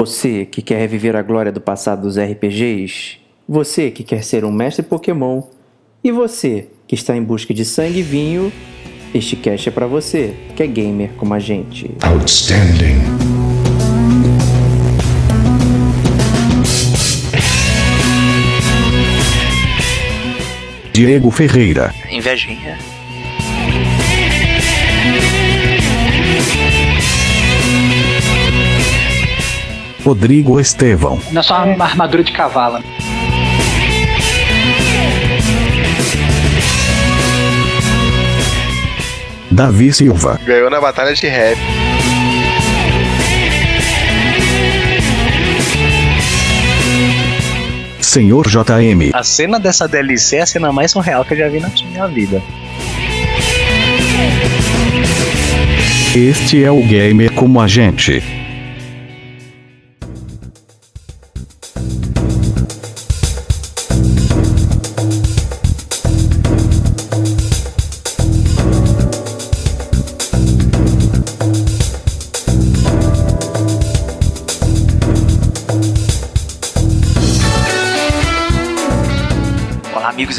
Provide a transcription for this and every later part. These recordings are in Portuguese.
Você que quer reviver a glória do passado dos RPGs? Você que quer ser um mestre Pokémon? E você que está em busca de sangue e vinho? Este cast é para você, que é gamer como a gente. Outstanding. Diego Ferreira. Invejinha. Rodrigo Estevão. Não é só uma armadura de cavalo. Davi Silva. Ganhou na batalha de rap. Senhor JM. A cena dessa DLC é a cena mais surreal que eu já vi na minha vida. Este é o Gamer como a gente.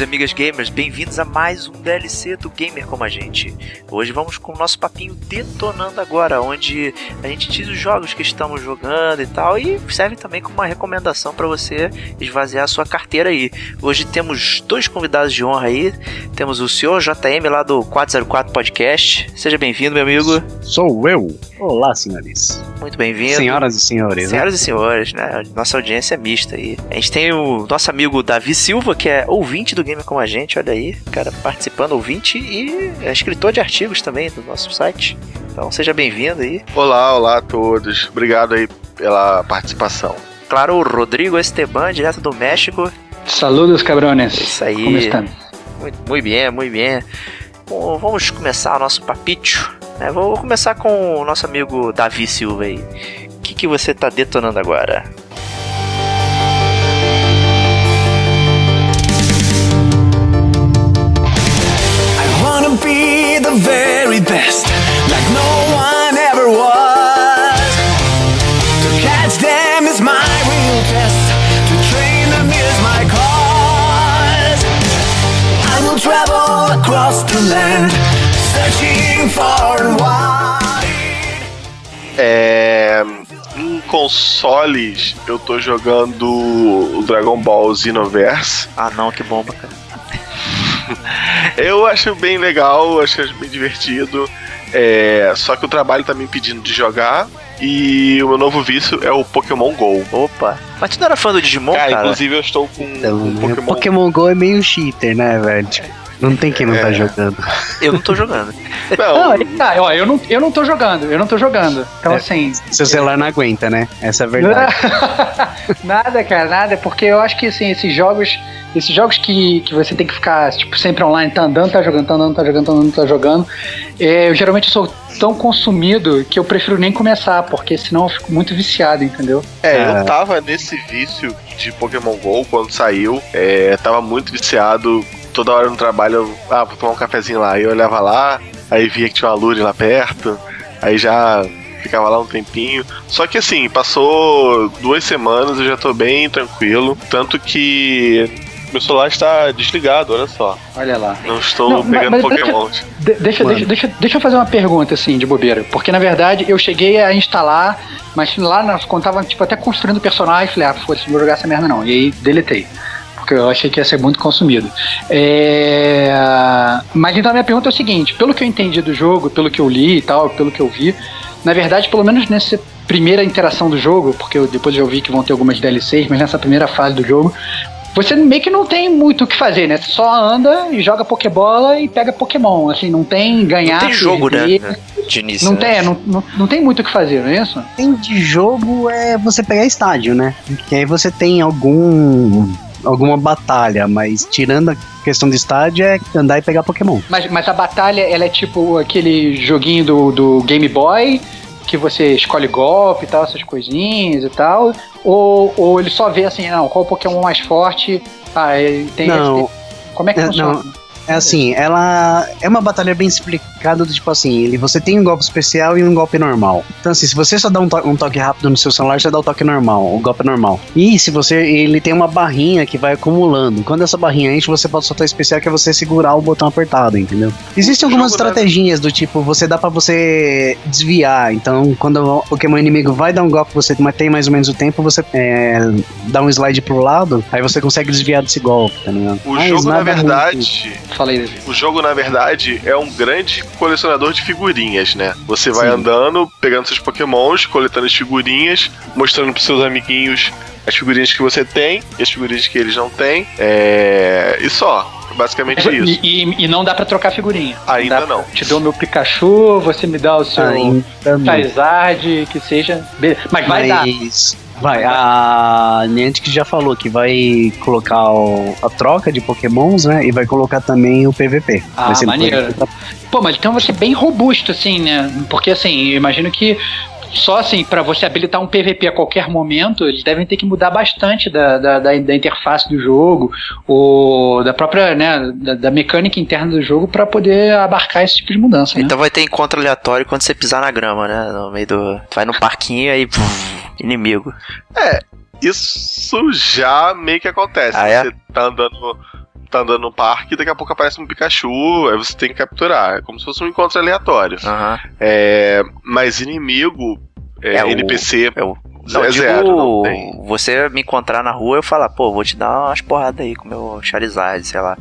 Amigos e amigas gamers, bem-vindos a mais um DLC do Gamer Como a Gente. Hoje vamos com o nosso papinho detonando agora, onde a gente diz os jogos que estamos jogando e tal, e serve também como uma recomendação para você esvaziar a sua carteira aí. Hoje temos dois convidados de honra aí, temos o senhor JM lá do 404 Podcast. Seja bem-vindo, meu amigo. Sou eu. Olá, senhores. Muito bem-vindo. Senhoras e senhores. né? Senhoras e senhores, né? Nossa audiência é mista aí. A gente tem o nosso amigo Davi Silva, que é ouvinte do Como a gente, olha aí, cara participando, ouvinte e é escritor de artigos também do nosso site. Então seja bem-vindo aí. Olá, olá a todos. Obrigado aí pela participação. Claro, o Rodrigo Esteban, direto do México. Saludos, cabrones. Isso aí. Como estão? Muito, muito bem, muito bem. Bom, vamos começar o nosso papito. né? Vou começar com o nosso amigo Davi Silva aí. O que, que você tá detonando agora? Be the very best, like no one ever was. To catch them is my real test, to train them is my cause. I will travel across the land, searching far and wide. É. Em consoles, eu tô jogando o Dragon Ball Xenoverse. Ah não, que bomba, cara. Eu acho bem legal, acho bem divertido. É, só que o trabalho tá me impedindo de jogar. E o meu novo vício é o Pokémon GO. Opa. Mas tu não era fã do Digimon, Cara, cara? inclusive eu estou com Então, um? Pokémon. Pokémon GO é meio cheater, né, velho? Tipo, não tem quem não tá É. jogando. Eu não tô jogando. Não, Não, tá, ó, eu não, eu não tô jogando, eu não tô jogando. Então, É. assim. Seu celular não aguenta, né? Essa é a verdade. nada, cara, nada, porque eu acho que assim, esses jogos, esses jogos que, que você tem que ficar tipo, sempre online, tá andando, tá jogando, tá andando, tá jogando, tá andando, tá jogando. é, eu geralmente sou tão consumido que eu prefiro nem começar, porque senão eu fico muito viciado, entendeu? É, Ah. eu tava nesse vício de Pokémon GO quando saiu. É, tava muito viciado. Toda hora no trabalho, eu, ah, vou tomar um cafezinho lá. Aí eu olhava lá, aí via que tinha uma lure lá perto. Aí já ficava lá um tempinho. Só que assim, passou duas semanas, eu já tô bem tranquilo. Tanto que meu celular está desligado, olha só. Olha lá. Não estou Não, mas- pegando mas Pokémon. De- deixa, Mano. deixa, deixa, deixa eu fazer uma pergunta, assim, de bobeira. Porque, na verdade, eu cheguei a instalar, mas lá nós quando tava, tipo, até construindo o personagem, falei, ah, foda-se, não vou jogar essa merda não. E aí, deletei. Porque eu achei que ia ser muito consumido. É... Mas então a minha pergunta é o seguinte: pelo que eu entendi do jogo, pelo que eu li e tal, pelo que eu vi, na verdade, pelo menos nessa primeira interação do jogo, porque eu, depois eu vi que vão ter algumas DLCs, mas nessa primeira fase do jogo, você meio que não tem muito o que fazer, né? Você só anda e joga Pokébola e pega Pokémon. Assim, não tem ganhar. Não tem jogo, né? perder. De início. Não né? tem, não, não, não tem muito o que fazer, não é isso? Tem de jogo é você pegar estádio, né? Que aí você tem algum alguma batalha, mas tirando a questão do estádio é andar e pegar Pokémon. Mas, mas a batalha, ela é tipo aquele joguinho do, do Game Boy, que você escolhe golpe e tal, essas coisinhas e tal. Ou, ou ele só vê assim, não, qual Pokémon mais forte? Ah, ele tem Não. esse- Como é que É, funciona? não. É assim, ela é uma batalha bem, do tipo assim, ele, você tem um golpe especial e um golpe normal. Então assim, se você só dá um, to- um toque rápido no seu celular, você dá o toque normal, o golpe normal. E se você, ele tem uma barrinha que vai acumulando. Quando essa barrinha enche, você pode soltar o especial que é você segurar o botão apertado, entendeu? Existem algumas né? estratégias do tipo, você dá pra você desviar. Então, quando o Pokémon inimigo vai dar um golpe, você tem mais ou menos o tempo, você é, dá um slide pro lado, aí você consegue desviar desse golpe, tá ligado? O Mas jogo, na muito- verdade, Davi. o jogo, na verdade, é um grande colecionador de figurinhas, né? Você vai Sim. andando, pegando seus pokémons, coletando as figurinhas, mostrando pros seus amiguinhos as figurinhas que você tem e as figurinhas que eles não têm. É... E só. Basicamente isso. E, e- e não dá pra trocar figurinha. Ainda Dá- não. Te dou meu Pikachu, você me dá o seu não. Charizard, que seja. Beleza. Mas vai dar. Vai, a Niantic já falou que vai colocar o- a troca de pokémons, né? E vai colocar também o PVP. Ah, maneiro. Pô, mas então vai ser bem robusto, assim, né? Porque, assim, eu imagino que só, assim, pra você habilitar um PVP a qualquer momento, eles devem ter que mudar bastante da, da, da, da interface do jogo, ou da própria, né, da, da mecânica interna do jogo pra poder abarcar esse tipo de mudança, né? Então vai ter encontro aleatório quando você pisar na grama, né? No meio do. Tu vai no parquinho aí. Inimigo. Isso já meio que acontece. Ah, é? Você tá andando, tá andando no parque e daqui a pouco aparece um Pikachu, aí você tem que capturar. É como se fosse um encontro aleatório. Aham. É, mas inimigo, é, É, o- NPC, É o. Não, é digo, zero. Não você me encontrar na rua eu falar, pô, vou te dar umas porradas aí com meu Charizard, sei lá.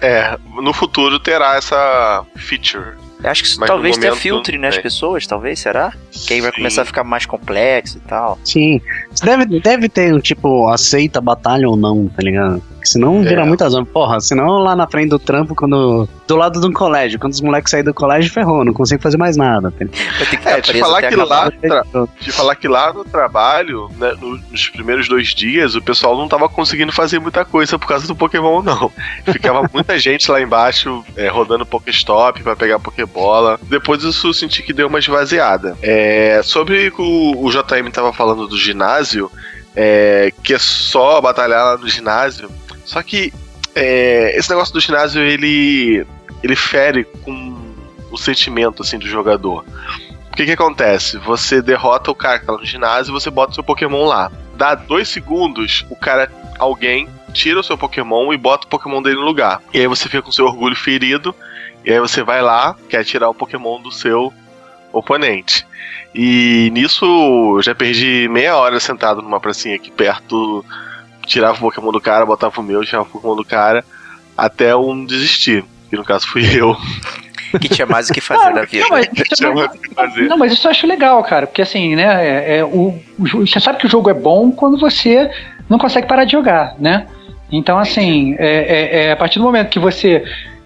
É, no futuro terá essa feature. Eu acho que talvez tenha momento, filtre, né, as tem. pessoas, talvez, será? Que aí vai Sim. começar a ficar mais complexo e tal. Sim. Deve, deve ter um tipo, aceita a batalha ou não, tá ligado? Senão vira É. muita zona. Porra, senão lá na frente do trampo, quando. Do lado de um colégio, quando os moleques saírem do colégio, ferrou, não consigo fazer mais nada. Ligado? Vai ter que É, te falar que lá, tra- te falar que lá no trabalho, né, no- nos primeiros dois dias, o pessoal não tava conseguindo fazer muita coisa por causa do Pokémon, não. Ficava muita gente lá embaixo é, rodando Pokéstop pra pegar Pokébola. Depois isso eu senti que deu uma esvaziada. É, sobre o que o, o JM tava falando do ginásio, é, que é só batalhar lá no ginásio. Só que é, esse negócio do ginásio, ele, ele fere com o sentimento assim do jogador. O que que acontece? Você derrota o cara que tá no ginásio e você bota o seu Pokémon lá. Dá dois segundos, o cara, alguém, tira o seu Pokémon e bota o Pokémon dele no lugar. E aí você fica com seu orgulho ferido, e aí você vai lá, quer tirar o Pokémon do seu oponente. E nisso eu já perdi meia hora sentado numa pracinha aqui perto, tirava o Pokémon do cara, botava o meu, tirava o Pokémon do cara, até um desistir. Que no caso fui eu. Que tinha mais o que fazer na vida. Não, mas, Tinha mais o que fazer. não, mas isso eu acho legal, cara, porque assim, né, é, é, o, o você sabe que o jogo é bom quando você não consegue parar de jogar, né? Então, assim, é, é- é a partir do momento que você.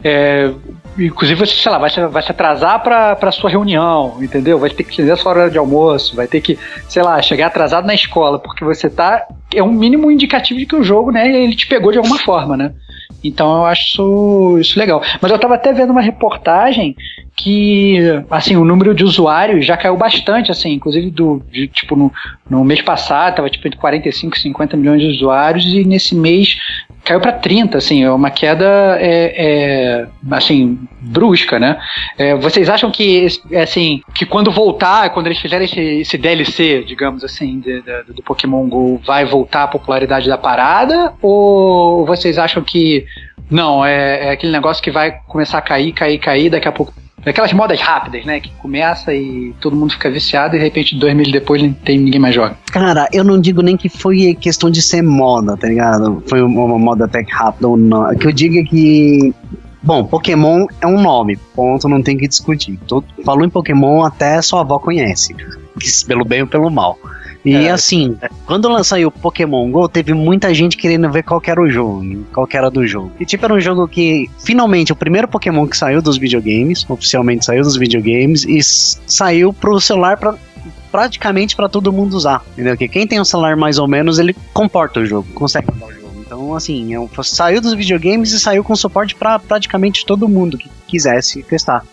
É, inclusive, você, sei lá, vai se, vai se atrasar pra, pra sua reunião, entendeu? Vai ter que fazer a sua hora de almoço, vai ter que, sei lá, chegar atrasado na escola, porque você tá. É um mínimo indicativo de que o jogo, né, ele te pegou de alguma forma, né? Então eu acho isso legal. Mas eu tava até vendo uma reportagem que, assim, o número de usuários já caiu bastante, assim, inclusive do, de, tipo, no, no mês passado tava tipo entre 45 e 50 milhões de usuários e nesse mês caiu para 30, assim, é uma queda é, é, assim, brusca, né? É, vocês acham que, é, assim, que quando voltar, quando eles fizerem esse, esse DLC, digamos assim, de- de- do Pokémon GO, vai voltar a popularidade da parada? Ou vocês acham que não, é, é aquele negócio que vai começar a cair, cair, cair, daqui a pouco. Aquelas modas rápidas, né? Que começa e todo mundo fica viciado e de repente dois meses depois não tem ninguém mais joga. Cara, eu não digo nem que foi questão de ser moda, tá ligado? Foi uma moda até rápida ou não. O que eu digo é que. Bom, Pokémon é um nome, ponto, não tem que discutir. Falou em Pokémon, até sua avó conhece. Pelo bem ou pelo mal. E É. assim, quando lançou o Pokémon GO, teve muita gente querendo ver qual que era o jogo, qual que era do jogo. E tipo, era um jogo que, finalmente, o primeiro Pokémon que saiu dos videogames, oficialmente saiu dos videogames, e saiu pro celular pra, praticamente pra todo mundo usar. Entendeu? Porque quem tem um celular mais ou menos, ele comporta o jogo, consegue rodar o jogo. Então, assim, é um- saiu dos videogames e saiu com suporte pra praticamente todo mundo que quisesse testar.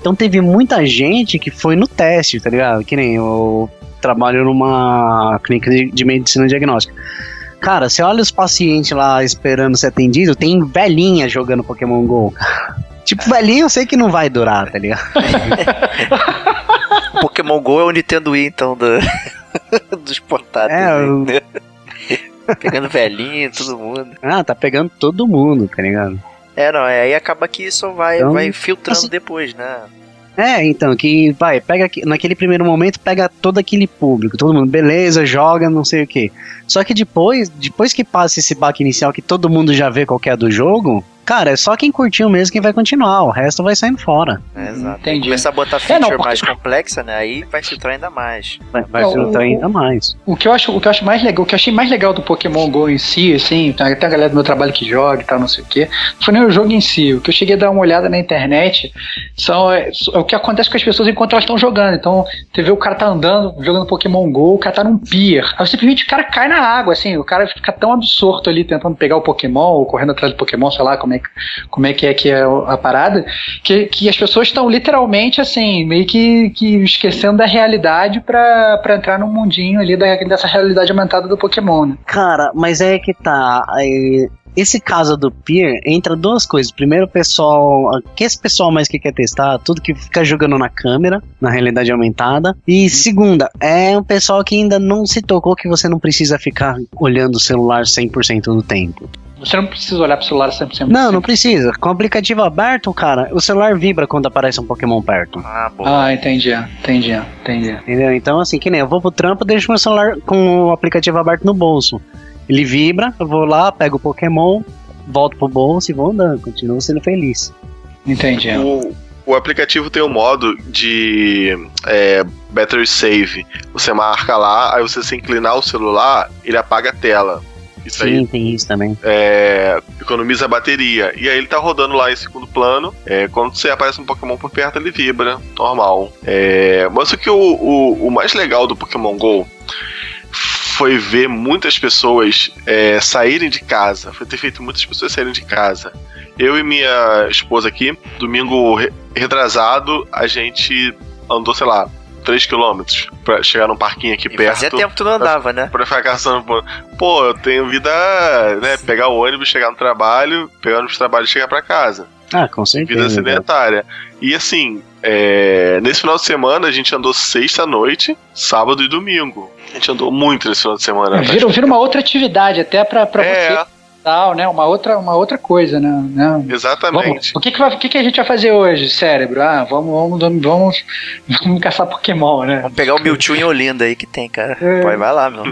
Então teve muita gente que foi no teste, tá ligado? Que nem eu trabalho numa clínica de, medicina diagnóstica. Cara, você olha os pacientes lá esperando ser atendido, tem velhinha jogando Pokémon GO. Tipo velhinho eu sei que não vai durar, tá ligado? Pokémon GO é o Nintendo Wii, então, do, dos portáteis. É, o- né? Pegando velhinho, todo mundo. Ah, tá pegando todo mundo, tá ligado? É, não, é, aí acaba que isso vai, Então, vai filtrando assim- depois, né? É, então, que vai, pega naquele primeiro momento, pega todo aquele público, todo mundo, beleza, joga, não sei o que. Só que depois, depois que passa esse baque inicial que todo mundo já vê qual é do jogo, cara, é só quem curtiu mesmo que vai continuar, o resto vai saindo fora. É, exato. Entendi. Começar a botar É, feature não, porque- mais complexa, né? Aí vai filtrar ainda mais. Vai, vai Não, filtrar o- ainda mais. O que eu acho, o que eu acho mais legal, o que eu achei mais legal do Pokémon GO em si, assim, tem até a galera do meu trabalho que joga e tal, não sei o quê, não foi nem o jogo em si. O que eu cheguei a dar uma olhada na internet são é, é o que acontece com as pessoas enquanto elas estão jogando. Então, você vê o cara tá andando, jogando Pokémon GO, o cara tá num pier. Aí simplesmente o cara cai na água, assim, o cara fica tão absorto ali tentando pegar o Pokémon, ou correndo atrás do Pokémon, sei lá como é que, como é, que é que é a parada, que, que as pessoas estão literalmente assim, meio que, que esquecendo da realidade pra, pra entrar no mundinho ali da, dessa realidade aumentada do Pokémon, né? Cara, mas é que tá. esse caso do Peer entra duas coisas. Primeiro, o pessoal. Que esse pessoal mais que quer testar, tudo que fica jogando na câmera, na realidade aumentada. E segunda, é um pessoal que ainda não se tocou que você não precisa ficar olhando o celular 100% do tempo. Você não precisa olhar pro celular 100%. Não, não precisa. Com o aplicativo aberto, cara, o celular vibra quando aparece um Pokémon perto. Ah, boa. Ah, entendi, entendi, entendi. Entendeu? Então, assim, que nem eu vou pro trampo, deixo meu celular com o aplicativo aberto no bolso. Ele vibra, eu vou lá, pego o Pokémon, volto pro bolso e vou andando, continuo sendo feliz. Entendi. O, o aplicativo tem um modo de é, battery save. Você marca lá, aí você se inclinar o celular, ele apaga a tela. Isso aí Sim, tem isso também. é, economiza a bateria. E aí ele tá rodando lá em segundo plano. É, quando você aparece um Pokémon por perto, ele vibra, normal. É, mas o que o, o, o mais legal do Pokémon GO foi ver muitas pessoas é, saírem de casa. Foi ter feito muitas pessoas saírem de casa. Eu e minha esposa aqui, domingo re- retrasado, a gente andou, sei lá, 3 km pra chegar num parquinho aqui E perto. fazia tempo que tu não andava, né? Pra ficar caçando. pô. Pô, eu tenho vida, né? Pegar o ônibus, chegar no trabalho, pegar o ônibus do trabalho e chegar pra casa. Ah, com Vida certeza. sedentária. E assim, é, nesse final de semana a gente andou sexta noite, sábado e domingo. A gente andou muito nesse final de semana. É, vira, vira uma outra atividade até pra, pra É. você tal, né? Uma outra, uma outra coisa, né? né? Vamos, Exatamente. o que, que, vai- o que, que a gente vai fazer hoje, cérebro? Ah, vamos, vamos, vamos, vamos caçar Pokémon, né? Vamos pegar o Mewtwo em Olinda aí que tem, cara. É. Pode, vai lá, meu.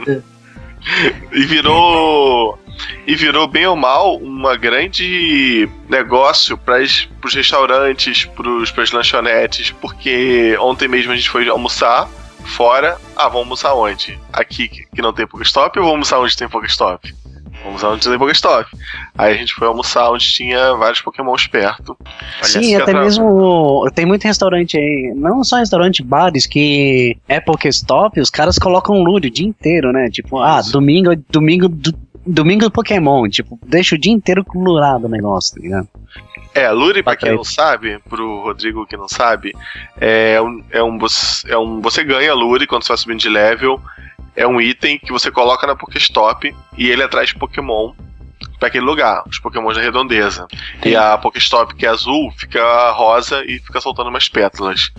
E virou. E virou bem ou mal uma grande negócio para os restaurantes, para as lanchonetes, porque ontem mesmo a gente foi almoçar fora. Ah, vamos almoçar onde? Aqui que não tem Pokéstop ou vamos almoçar onde tem Pokéstop? Vamos almoçar onde tem Pokéstop. Aí a gente foi almoçar onde tinha vários Pokémons perto. Olha Sim, até mesmo. Tem muito restaurante aí, não só restaurante, bares que é Pokéstop, os caras colocam lure o dia inteiro, né? Tipo, ah, domingo, domingo, do- domingo do Pokémon. Tipo, deixa o dia inteiro colorado o negócio, tá ligado? É, Lure, pra quem não sabe, pro Rodrigo que não sabe, é um, é um, você- é um. Você ganha Lure quando você vai subindo de level. É um item que você coloca na Pokéstop e ele atrai Pokémon pra aquele lugar, os Pokémons da redondeza. E a Pokéstop, que é azul, fica rosa e fica soltando umas pétalas.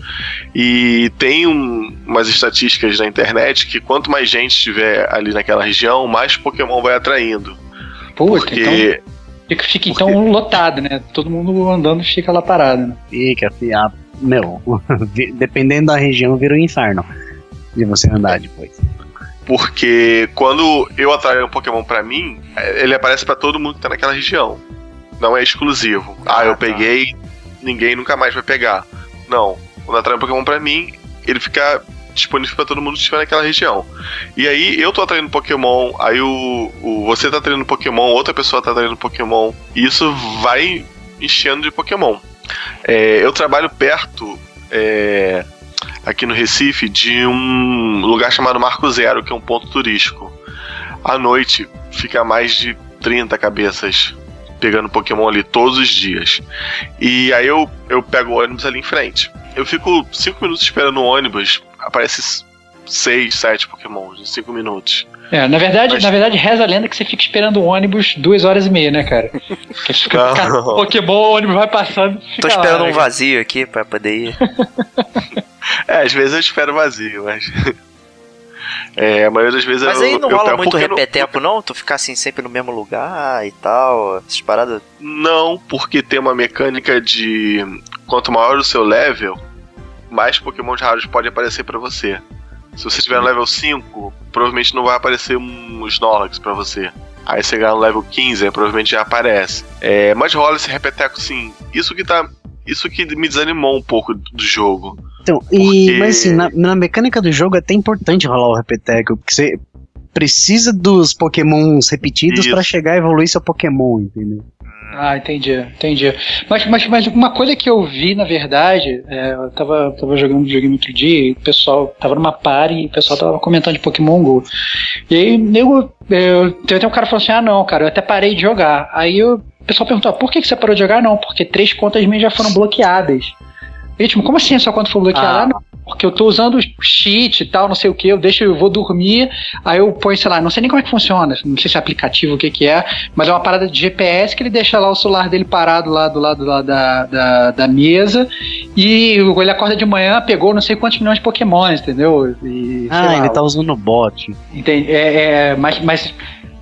E tem um- umas estatísticas na internet que quanto mais gente estiver ali naquela região, mais Pokémon vai atraindo. Puta, então Porque fica, fica então lotado, né? Todo mundo andando fica lá parado, né? Fica, fi- ah, meu, dependendo da região, vira um inferno de você andar depois. Porque quando eu atraio um Pokémon pra mim, ele aparece pra todo mundo que tá naquela região. Não é exclusivo. Ah, Ah, eu tá. peguei, ninguém nunca mais vai pegar. Não. Quando eu atraio um Pokémon pra mim, ele fica disponível pra todo mundo que estiver naquela região. E aí eu tô atraindo Pokémon, aí o, o você tá atraindo Pokémon, outra pessoa tá atraindo Pokémon. E isso vai enchendo de Pokémon. É, eu trabalho perto. é, aqui no Recife de um lugar chamado Marco Zero, que é um ponto turístico. À noite fica mais de 30 cabeças pegando Pokémon ali todos os dias. E aí eu, eu pego o ônibus ali em frente. Eu fico 5 minutos esperando o ônibus, aparece 6, 7 Pokémon em 5 minutos. É, na verdade, Mas- na verdade, reza a lenda que você fica esperando o ônibus duas horas e meia, né, cara? Porque fica, cara, Pokémon, o ônibus vai passando. fica Tô lá, esperando né, um vazio aqui pra poder ir. É, às vezes eu espero vazio, mas. É, a maioria das vezes Mas eu. aí não eu rola muito não- repeteco, não? Tu ficar assim sempre no mesmo lugar e tal, essas paradas. Não, porque tem uma mecânica de. Quanto maior o seu level, mais Pokémon raros podem aparecer pra você. Se você estiver no level 5, provavelmente não vai aparecer um Snorlax pra você. Aí você ganhar no level 15, aí provavelmente já aparece. É, mas rola esse repeteco sim. Isso que tá. Isso que me desanimou um pouco do jogo. Então, e, Porque- mas assim, na, na mecânica do jogo é até importante rolar o repeteco, porque você precisa dos pokémons repetidos pra chegar a evoluir seu pokémon, entendeu? Ah, entendi, entendi. Mas, mas, mas uma coisa que eu vi, na verdade, é, eu tava, tava jogando videogame outro dia e o pessoal tava numa party e o pessoal tava comentando de Pokémon GO. E aí eu, eu, tem até um cara que falou assim: ah, não, cara, eu até parei de jogar. Aí eu- pessoal perguntou: por que, você parou de jogar? Não, porque três contas minhas já foram bloqueadas. Tipo, como assim a sua conta foi bloqueada? Ah. Ah, não. Porque eu tô usando cheat e tal, não sei o que, eu deixo, eu vou dormir, aí eu ponho, sei lá, não sei nem como é que funciona, não sei se é aplicativo, o que que é, mas é uma parada de GPS que ele deixa lá o celular dele parado lá do lado lá da, da, da mesa e ele acorda de manhã, pegou não sei quantos milhões de pokémons, entendeu? E, sei Ah, lá, ele tá usando o bot. Entende? É, é, mas, mas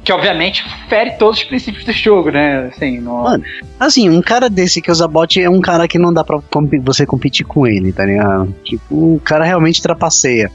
que obviamente fere todos os princípios do jogo, né? Assim. Mano, Assim, um cara desse que usa bot é um cara que não dá pra compi- você competir com ele, tá ligado? Tipo, o cara realmente trapaceia.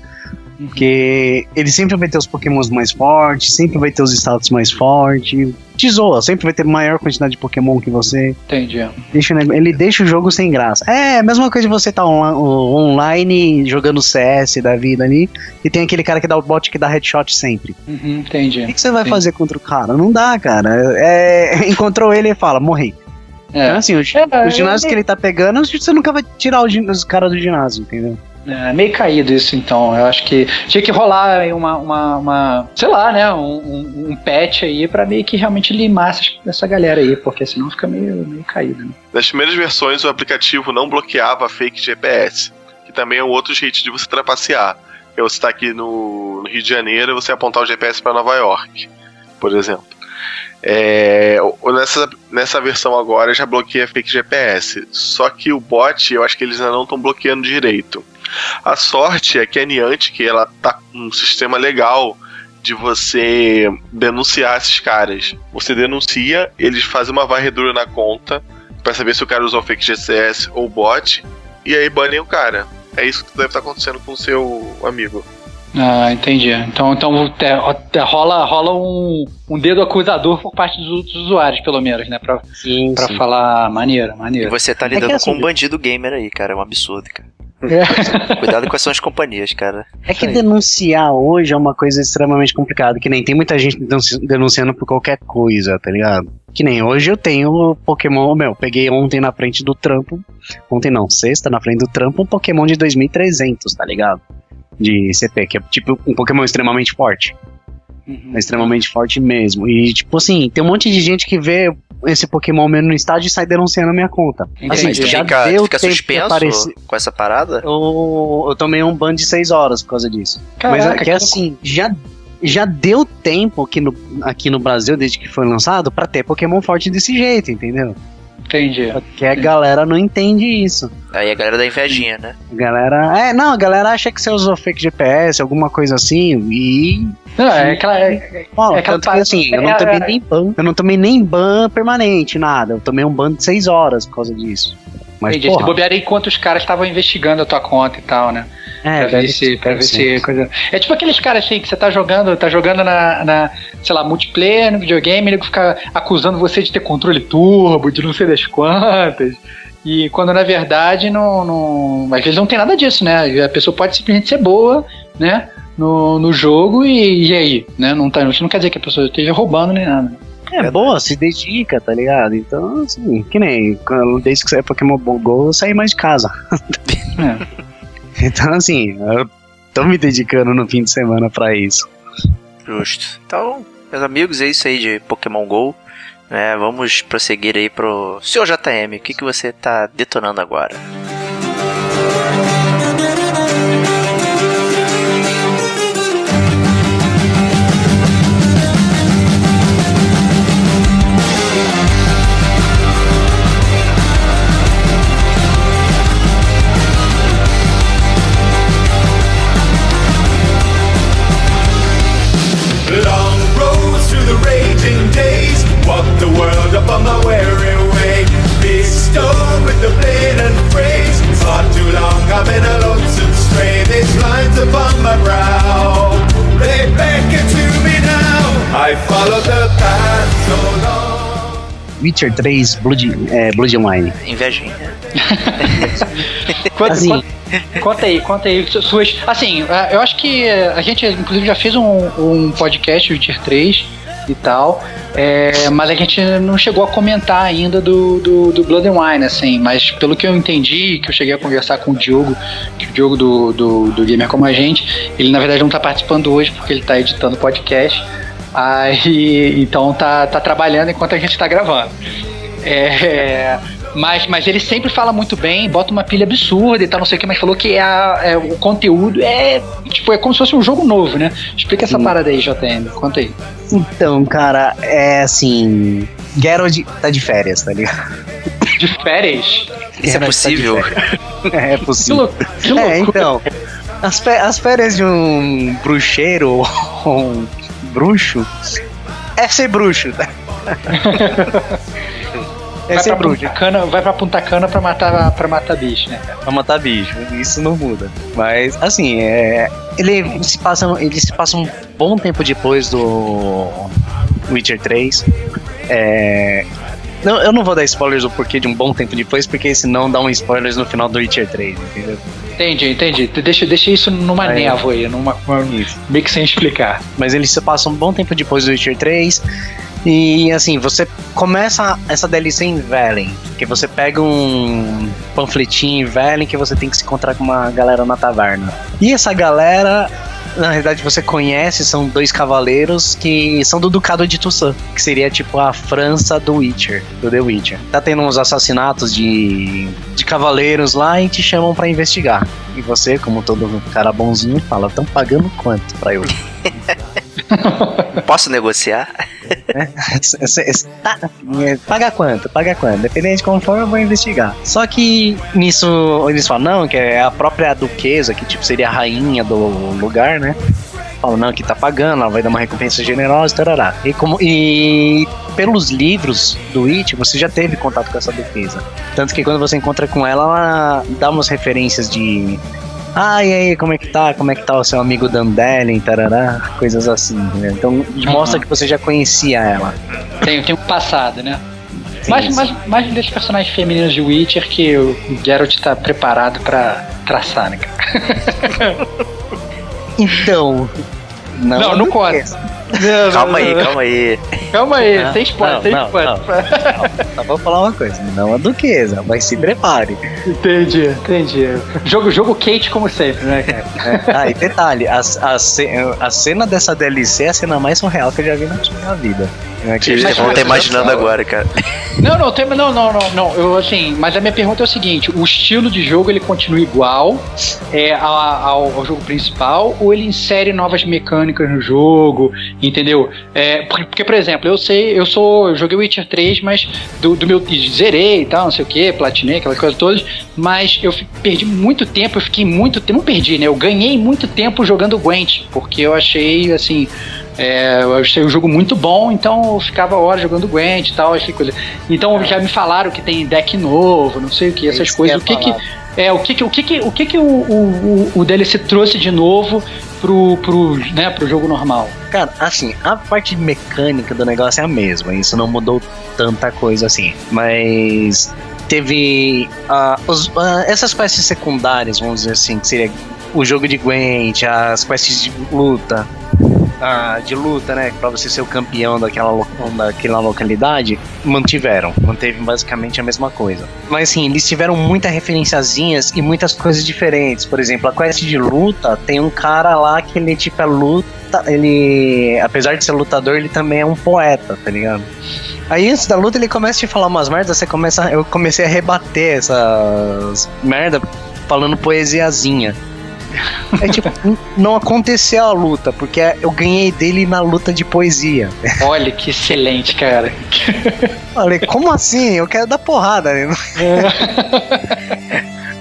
Porque ele sempre vai ter os pokémons mais fortes, sempre vai ter os status mais fortes. Te zoa, sempre vai ter maior quantidade de pokémon que você. entendi. Deixa ele deixa o jogo sem graça. É, a mesma coisa de você estar online jogando CS da vida ali, e tem aquele cara que dá o bot que dá headshot sempre. Uhum, entendi. O que, que você vai Sim. fazer contra o cara? Não dá, cara. É, encontrou ele e fala, morri. É. Então, assim, o, É, o ginásio é- que ele tá pegando, você nunca vai tirar o gin- os caras do ginásio, entendeu? É meio caído isso, então. Eu acho que tinha que rolar uma, uma, uma sei lá, né, um, um, um patch aí pra meio que realmente limar essa galera aí, porque senão fica meio, meio caído, né? Nas primeiras versões, o aplicativo não bloqueava fake GPS, que também é um outro jeito de você trapacear. É você aqui no, no Rio de Janeiro e você apontar o GPS para Nova York, por exemplo. É, nessa, nessa versão agora já bloqueia fake GPS. Só que o bot, eu acho que eles ainda não estão bloqueando direito. A sorte é que a Niantic, ela tá com um sistema legal de você denunciar esses caras. Você denuncia, eles fazem uma varredura na conta Pra saber se o cara usou fake GCS ou bot. E aí banem o cara. É isso que deve estar acontecendo com o seu amigo. Ah, entendi. Então, então é, é, rola, rola um, um dedo acusador por parte dos outros usuários, pelo menos, né? Pra, Sim, pra falar maneira, E maneira. você tá que lidando assim- com um bandido gamer aí, cara. É um absurdo, cara. É. Cuidado com essas companhias, cara. É que denunciar hoje é uma coisa extremamente complicada, que nem tem muita gente denunci- denunciando por qualquer coisa, tá ligado? Que nem hoje eu tenho o Pokémon, meu, peguei ontem na frente do trampo, ontem não, sexta na frente do trampo, um Pokémon de 2300, tá ligado? De CP, que é tipo um Pokémon extremamente forte. Uhum. É extremamente forte mesmo. E, tipo assim, tem um monte de gente que vê esse Pokémon mesmo no estádio e sai denunciando a minha conta. Entendi. Assim, Mas tu já fica, deu tu fica tempo suspenso aparecer- com essa parada? Eu, eu tomei um ban de 6 horas por causa disso. Mas Caraca, é que assim, já, já deu tempo aqui no, aqui no Brasil, desde que foi lançado, pra ter Pokémon forte desse jeito, entendeu? Entendi. Porque a galera não entende isso. Aí a galera da invejinha, né? A galera. É, não, a galera acha que você usou fake GPS, alguma coisa assim, e. Não, é aquela. É, É aquela tanto que assim, eu não é- tomei é- nem ban. Eu não tomei nem ban permanente, nada. Eu tomei um ban de 6 horas por causa disso. Mas, entendi. Se porra, bobear aí enquanto os caras estavam investigando a tua conta e tal, né? É, pra ver se, pra ver se coisa. É tipo aqueles caras assim que você tá jogando, tá jogando na, na sei lá, multiplayer no videogame, ele fica acusando você de ter controle turbo, de não sei das quantas. E quando na verdade não, não. Às vezes não tem nada disso, né? A pessoa pode simplesmente ser boa, né? No, no jogo e, e aí, né? Não tá, isso não quer dizer que a pessoa esteja roubando nem nada. É boa, se dedica, tá ligado? Então, assim, que nem desde que saiu Pokémon Go, eu saí mais de casa. É. Então, assim, eu tô me dedicando no fim de semana pra isso. Justo. Então, meus amigos, é isso aí de Pokémon GO. né? vamos prosseguir aí pro Sr. JM. O que, que você tá detonando agora? My weary way. Bestowed with the blatant phrase. Far too long I've been a lonesome stray. These lines upon my brow, they beckon to me now. I follow the path so long. Witcher 3 Blood, é, Bloodline. Invejinha. Conta, Assim. conta- conta aí, conta aí su- suas. Assim, é, eu acho que é, a gente, inclusive, já fez um, um podcast, o Tier 3 e tal. é, mas a gente não chegou a comentar ainda do, do, do Blood and Wine, assim. Mas pelo que eu entendi, que eu cheguei a conversar com o Diogo, que o Diogo do, do, do Gamer Como a Gente, ele na verdade não tá participando hoje porque ele tá editando podcast. Aí, então tá, tá trabalhando enquanto a gente tá gravando. É, mas, mas ele sempre fala muito bem, bota uma pilha absurda e tal, não sei o que, mas falou que é a- é, o conteúdo é tipo, é como se fosse um jogo novo, né? Explica essa parada aí, JM, conta aí. Então, cara, é assim. Geralt tá de férias, tá ligado? De férias? Isso é tá possível? férias. É Que, possível. que loucura. É, então. As, as férias de um bruxeiro ou um bruxo é ser bruxo, tá? é Vai ser pra. Punta Cana, vai pra Punta Cana pra matar, pra matar bicho, né? cara? Pra matar bicho, isso não muda. Mas, assim, é, ele, se passa, ele se passa um bom tempo depois do Witcher 3. É, não, eu não vou dar spoilers do porquê de um bom tempo depois, porque senão dá um spoilers no final do Witcher 3, entendeu? Entendi, entendi. Deixa, deixa isso numa Aí. névoa aí, numa, uma- Isso. meio que sem explicar. Mas ele se passa um bom tempo depois do Witcher 3. E assim, você começa essa DLC em Velen, que você pega um panfletinho em Velen que você tem que se encontrar com uma galera na taverna. E essa galera, na realidade, você conhece, são dois cavaleiros que são do Ducado de Toussaint, que seria tipo a França do Witcher, do The Witcher. Tá tendo uns assassinatos de, de cavaleiros lá e te chamam pra investigar. E você, como todo cara bonzinho, fala: estão pagando quanto pra eu? Posso negociar? Tá, paga quanto? Paga quanto? Dependendo de como for, eu vou investigar. Só que nisso eles falam, não, que é a própria duquesa, que tipo seria a rainha do lugar, né? Falam, não, que tá pagando, ela vai dar uma recompensa generosa, tarará. E, como, e pelos livros do It, você já teve contato com essa duquesa. Tanto que quando você encontra com ela, ela dá umas referências de. Ah, e aí, como é que tá? Como é que tá o seu amigo Dandelion, tarará? Coisas assim, né? Então mostra que você já conhecia ela. Tem, tem um passado, né? Sim, mais, sim. mais, mais desses personagens femininos de Witcher que o Geralt tá preparado pra traçar, né, cara? Então. Não, não conta. Que- Calma aí, calma aí. Calma aí, Não, sem spoiler, não, sem não, spoiler. Só vou falar uma coisa, não a duquesa, mas se prepare. Entendi, entendi. Jogo, jogo Kate como sempre, né, cara? Ah, e detalhe, a, a, a cena dessa DLC é a cena mais surreal que eu já vi na minha vida. É que- vão estar imaginando agora, cara. Não, não, tem, não, não, não, não. Eu assim, mas a minha pergunta é o seguinte: o estilo de jogo ele continua igual é, ao, ao jogo principal ou ele insere novas mecânicas no jogo, entendeu? É, porque, porque, por exemplo, eu sei, eu sou, eu joguei Witcher 3, mas do, do meu zerei e tal, não sei o que, platinei, aquelas coisas todas, mas eu perdi muito tempo, eu fiquei muito tempo, não perdi, né? Eu ganhei muito tempo jogando Gwent, porque eu achei assim. É, eu achei o jogo muito bom, então eu ficava horas jogando Gwent e tal, achei coisa. Então já me falaram que tem deck novo, não sei o que, essas isso coisas. O que eu que que é o que o que o que que o, o, o- o DLC trouxe de novo pro pro né pro jogo normal? Cara, assim, a parte mecânica do negócio é a mesma, isso não mudou tanta coisa assim. Mas teve ah, os- ah, essas quests secundárias, vamos dizer assim, que seria o jogo de Gwent, as quests de luta. Ah, de luta, né? Pra você ser o campeão daquela, daquela localidade, mantiveram. Manteve basicamente a mesma coisa. Mas assim, eles tiveram muitas referenciazinhas e muitas coisas diferentes. Por exemplo, a quest de luta tem um cara lá que ele tipo é luta. Ele. Apesar de ser lutador, ele também é um poeta, tá ligado? Aí antes da luta ele começa a te falar umas merdas, você começa. Eu comecei a rebater essas merda falando poesiazinha. É tipo, não aconteceu a luta, porque eu ganhei dele na luta de poesia. Olha que excelente, cara. Falei, como assim? Eu quero dar porrada. né?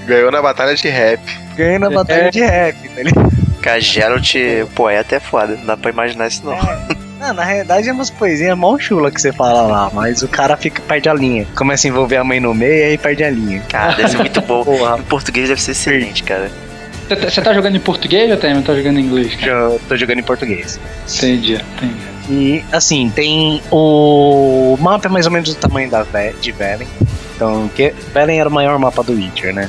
Ganhou na batalha de rap. Ganhei na batalha É. de rap, tá ligado? Cara, Geralt poeta é foda, não dá pra imaginar isso não. Ah, na realidade é umas poesias mó chula que você fala lá, mas o cara fica perde a linha. Começa a envolver a mãe no meio e aí perde a linha. Cara, deve ser muito bom. Porra. Em português deve ser excelente, cara. Você tá- Você tá jogando em português ou tá, tá jogando em inglês? tô jogando em português. Entendi, entendi. E assim, tem o mapa é mais ou menos do tamanho da Ve de Velen. Então, que Velen era o maior mapa do Witcher, né?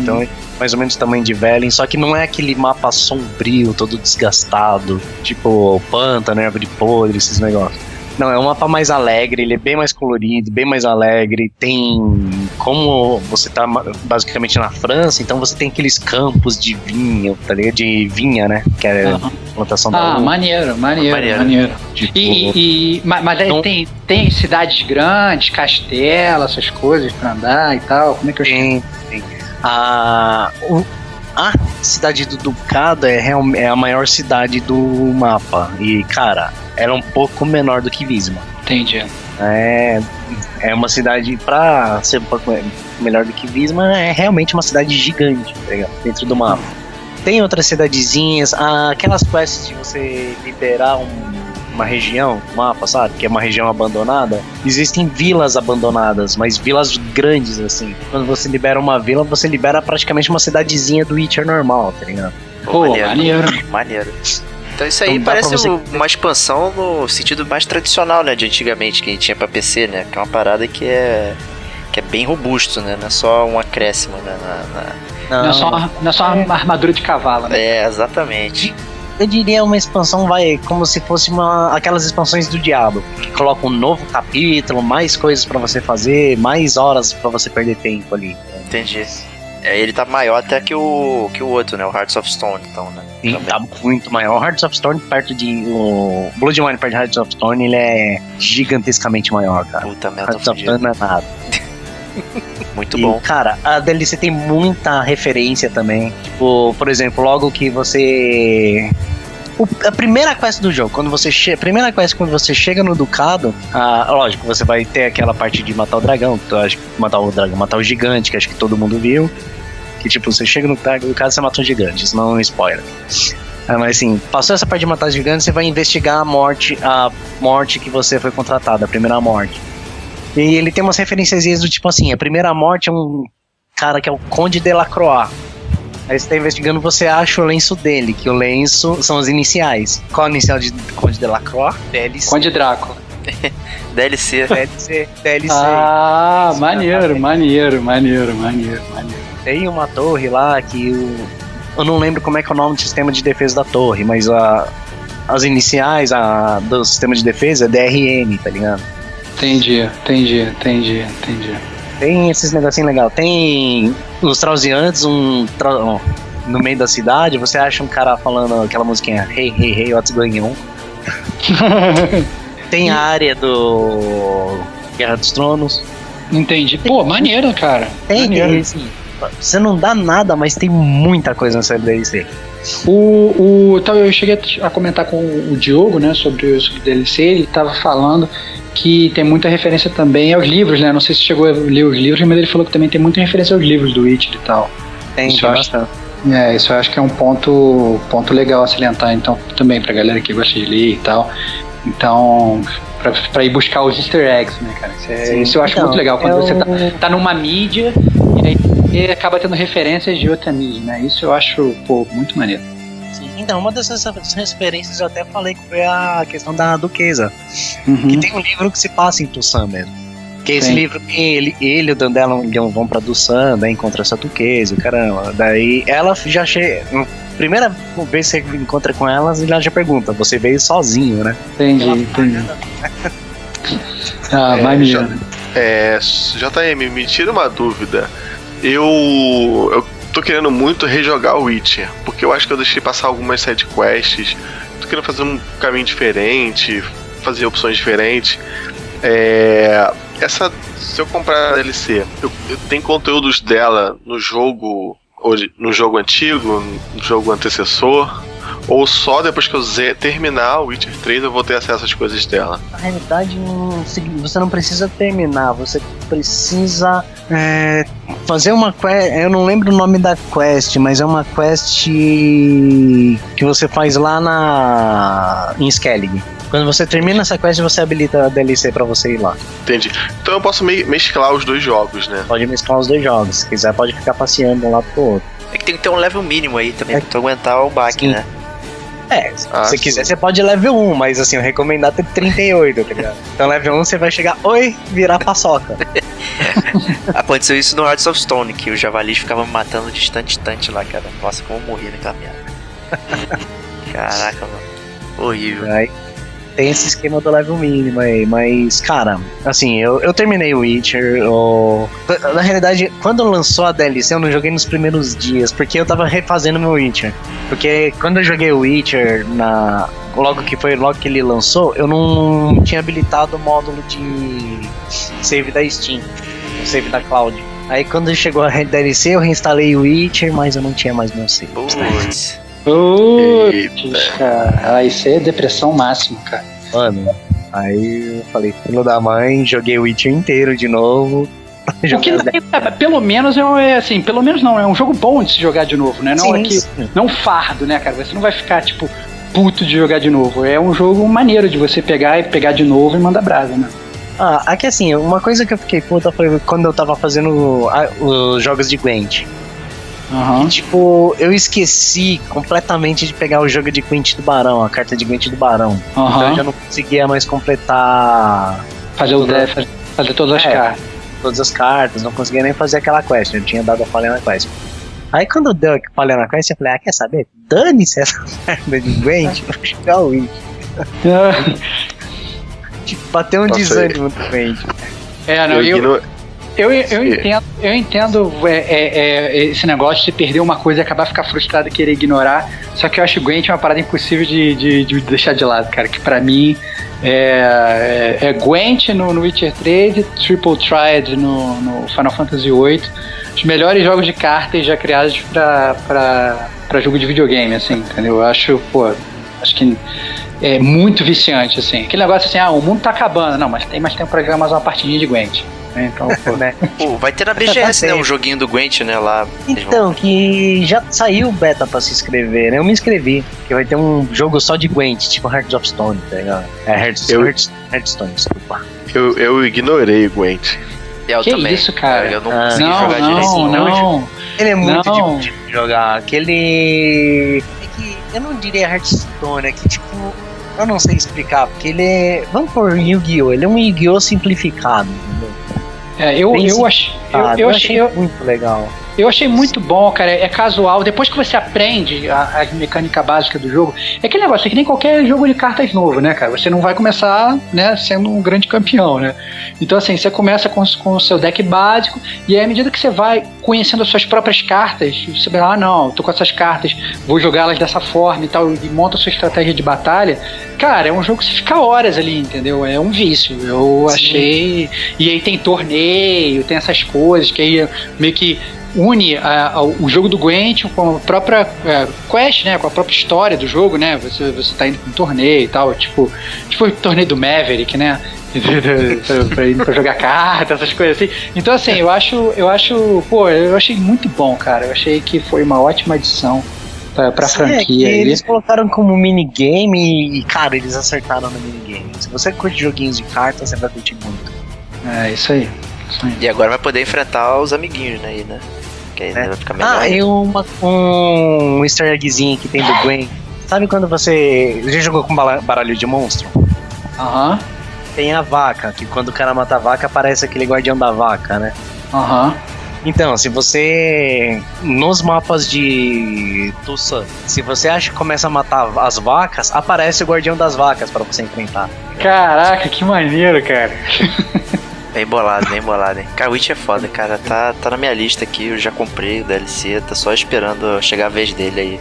Então é mais ou menos o tamanho de Velen, só que não é aquele mapa sombrio, todo desgastado, tipo pântano, árvore podre, esses negócios. Não, é um mapa mais alegre, ele é bem mais colorido, bem mais alegre. Tem. Como você tá basicamente na França, então você tem aqueles campos de vinho, tá ligado? De vinha, né? Que é a Aham. plantação da Ah, uva. maneiro, maneiro, Maneiro. maneiro. Tipo, E, e- ma- mas Então- tem, tem cidades grandes, castelo, essas coisas pra andar e tal. Como é que eu chamo? Tem, tem. A, o- a cidade do Ducado é, real- é a maior cidade do mapa. E, cara, ela é um pouco menor do que Visma. Entendi. É, é uma cidade, pra ser um pouco me- melhor do que Visma, é realmente uma cidade gigante, tá? Dentro do mapa. Tem outras cidadezinhas, ah, aquelas quests de você liberar um- uma região, um mapa, sabe? Que é uma região abandonada. Existem vilas abandonadas, mas vilas grandes, assim. Quando você libera uma vila, você libera praticamente uma cidadezinha do Witcher normal, tá ligado? Pô, maneiro. Maneiro. Então isso aí Então parece você- uma expansão no sentido mais tradicional, né? De antigamente, que a gente tinha pra PC, né? Que é uma parada que é. Que é bem robusto, né? Não é só um acréscimo, né? Na, na- Não é só, uma- não é só uma armadura de cavalo, né? É, exatamente. Eu diria uma expansão, vai, como se fosse uma aquelas expansões do Diablo, que colocam um novo capítulo, mais coisas pra você fazer, mais horas pra você perder tempo ali. Entendi. É, ele tá maior até que o, que o outro, né? O Hearts of Stone, então, né? Sim, tá muito maior. O Hearts of Stone, perto de. O Bloodwine perto de Hearts of Stone, ele é gigantescamente maior, cara. Puta merda, Hearts of. Stone não é nada. Muito E, bom. cara, a DLC tem muita referência também. Tipo, por exemplo, logo que você. o- a primeira quest do jogo, quando você chega. A primeira quest quando você chega no Ducado, ah, lógico, você vai ter aquela parte de matar o dragão, acho matar o dragão, matar o gigante, que acho que todo mundo viu. Que tipo, você chega no Ducado você mata um gigante, isso não é um spoiler. Ah, mas assim, passou essa parte de matar os gigantes, você vai investigar a morte, a morte que você foi contratada, a primeira morte. E ele tem umas referências do tipo assim, a primeira morte é um cara que é o Conde de Lacroix. Aí você tá investigando, você acha o lenço dele, que o lenço são as iniciais. Qual a inicial de Conde de Lacroix? DLC. Conde Drácula. DLC. DLC. DLC. Ah, Isso, maneiro, maneiro, maneiro, maneiro, maneiro. Tem uma torre lá que o... eu não lembro como é que é o nome do sistema de defesa da torre, mas a, as iniciais a, do sistema de defesa é DRN, tá ligado? Entendi, entendi, entendi, entendi. Tem esses negocinhos legais. Tem os trauseantes, um, ó, no meio da cidade, você acha um cara falando aquela musiquinha Hey, hey, hey, what's going on? Tem a área do Guerra dos Tronos. Entendi. Pô, maneiro, cara. Tem, maneiro. tem assim, você não dá nada, mas tem muita coisa nessa DLC. O, o, então eu cheguei a comentar com o Diogo, né, sobre o DLC, ele tava falando que tem muita referência também aos livros, né, não sei se chegou a ler os livros, mas ele falou que também tem muita referência aos livros do Witcher e tal. Tem Isso acho- bastante. É, isso eu acho que é um ponto, ponto legal a salientar, então, também pra galera que gosta de ler e tal. Então, pra, pra ir buscar os easter eggs, né, cara? Isso, é- isso eu acho Então, muito legal, quando eu- você tá, tá numa mídia e acaba tendo referências de outra mídia, né? Isso eu acho, pô, muito maneiro. Sim. Então, uma dessas referências eu até falei que foi a questão da duquesa. Uhum. Que tem um livro que se passa em Tussan mesmo. Que é esse Sim. livro que ele, ele e o Dandela vão- vão pra Tussan, daí encontra essa duquesa, caramba. Daí ela já chega. Primeira vez que você encontra com elas, ela já pergunta: Você veio sozinho, né? Entendi, entendi. Ah, É, maneiro. É, JM, me tira uma dúvida. Eu, eu tô querendo muito rejogar o Witcher, porque eu acho que eu deixei passar algumas sidequests. Tô querendo fazer um caminho diferente, fazer opções diferentes. É, essa, se eu comprar a DLC, eu, eu tenho conteúdos dela no jogo no jogo antigo, no jogo antecessor, ou só depois que eu terminar o Witcher 3 eu vou ter acesso às coisas dela. Na realidade, você não precisa terminar, você precisa é, fazer uma quest. Eu não lembro o nome da quest, mas é uma quest que você faz lá na. em Skellig. Quando você termina essa quest, você habilita a DLC pra você ir lá. Entendi. Então eu posso me- mesclar os dois jogos, né? Pode mesclar os dois jogos. Se quiser, pode ficar passeando um lado pro outro. É que tem que ter um level mínimo aí também pra tu aguentar o baque, Sim. né? É, se Ah, você sim. quiser, você pode level 1, mas assim, eu recomendar ter 38, tá ligado? Então level 1 você vai chegar, oi, virar paçoca. Aconteceu isso no Hearts of Stone, que os javalis ficavam me matando distante, distante lá, cara. Nossa, como eu morri naquela merda. Caraca, mano. Horrível. Aí tem esse esquema do level mínimo aí, mas, cara, assim, eu, eu terminei o Witcher. eu- Na realidade, quando lançou a DLC, eu não joguei nos primeiros dias, porque eu tava refazendo meu Witcher. Porque quando eu joguei o Witcher, na... logo que foi, logo que ele lançou, eu não tinha habilitado o módulo de save da Steam, o save da Cloud. Aí quando chegou a DLC, eu reinstalei o Witcher, mas eu não tinha mais meu save. Putz. Putz, cara. Isso é depressão máxima, cara. Mano, aí eu falei, filho da mãe, joguei o Witcher inteiro de novo. O que Joguei as não é- pelo menos é, é assim, pelo menos não, é um jogo bom de se jogar de novo, né? Não Sim, é que sim. não um fardo, né, cara? Você não vai ficar tipo puto de jogar de novo. É um jogo maneiro de você pegar e pegar de novo e mandar brasa, né? Ah, aqui assim, uma coisa que eu fiquei puta foi quando eu tava fazendo os jogos de Gwent. E, tipo, eu esqueci completamente de pegar o jogo de Gwent do Barão, a carta de Gwent do Barão. Então eu já não conseguia mais completar Fazer, o, Tudo. fazer, fazer todas as É. cartas. todas as cartas, não conseguia nem fazer aquela quest, eu tinha dado a falha na quest. Aí quando deu a falha na quest, eu falei, ah, quer saber? Dane-se essa merda de Gwent, vou jogar o Witch. Tipo, bateu um Nossa, desânimo do Gwent. É, não, Eu eu, eu, eu entendo, eu entendo é, é, é, esse negócio de perder uma coisa e acabar ficar frustrado e querer ignorar. Só que eu acho o Gwent uma parada impossível de, de, de deixar de lado, cara. Que pra mim é, é, é Gwent no, no Witcher 3 e Triple Triad no, no Final Fantasy VIII. Os melhores jogos de cartas já criados pra jogo de videogame, assim, entendeu? Eu acho, pô, acho que é muito viciante, assim. Aquele negócio assim, ah, o mundo tá acabando. Não, mas tem mais tempo pra jogar mais uma partidinha de Gwent. Né? Então, pô. né? Pô, vai ter na BGS, né? Um joguinho do Gwent, né? Lá. Vão- Então, que já saiu o beta pra se inscrever, né? Eu me inscrevi. Que vai ter um jogo só de Gwent, tipo Hearts of Stone, tá ligado? É Hearts, Eu- Hearts, Heartstone, desculpa. Eu, eu ignorei o Gwent. Eu Que também. isso, cara? Eu não Ah, consegui Não, jogar direito. não, não. Ele é muito Não. de jogar. Aquele. É que eu não diria Hearthstone, é que tipo. Eu não sei explicar, porque ele é. Vamos por Yu-Gi-Oh! Ele é um Yu-Gi-Oh! simplificado, entendeu? É, eu, eu, ach, eu, Ah, eu, achei, eu, muito legal. Eu achei muito bom, cara. É casual. Depois que você aprende a, a mecânica básica do jogo, é aquele negócio, é que nem qualquer jogo de cartas novo, né, cara? Você não vai começar, né, sendo um grande campeão, né? Então, assim, você começa com, com o seu deck básico, e aí, à medida que você vai conhecendo as suas próprias cartas, você vai, ah, não, tô com essas cartas, vou jogá-las dessa forma e tal, e monta a sua estratégia de batalha. Cara, é um jogo que você fica horas ali, entendeu? É um vício. Eu Sim. achei. E aí tem torneio, tem essas coisas que aí meio que une a- a- o jogo do Gwent com a própria é, quest, né? Com a própria história do jogo, né? Você, você tá indo pra um torneio e tal, tipo, tipo o torneio do Maverick, né? pra, pra ir pra jogar carta, essas coisas assim. Então, assim, eu acho, eu acho, pô, eu achei muito bom, cara. Eu achei que foi uma ótima adição pra, pra Sim, é franquia. aí. eles colocaram como minigame e, cara, eles acertaram no minigame. Se você curte joguinhos de cartas, você vai curtir muito. É, isso aí. Isso aí. E agora vai poder enfrentar os amiguinhos, né? Aí, né? Que aí É. vai ficar melhor. Ah, e uma, um easter eggzinho que tem do Gwen. Sabe quando você já jogou com baralho de monstro? Aham, Tem a vaca, que quando o cara mata a vaca aparece aquele guardião da vaca, né? aham. Então, se você. Nos mapas de Tucson, se você acha que começa a matar as vacas, aparece o guardião das vacas pra você enfrentar. Caraca, que maneiro, cara. Bem bolado, bem bolado, hein? Cara, Witch é foda, cara. Tá, tá na minha lista aqui, eu já comprei o DLC, tá só esperando chegar a vez dele aí.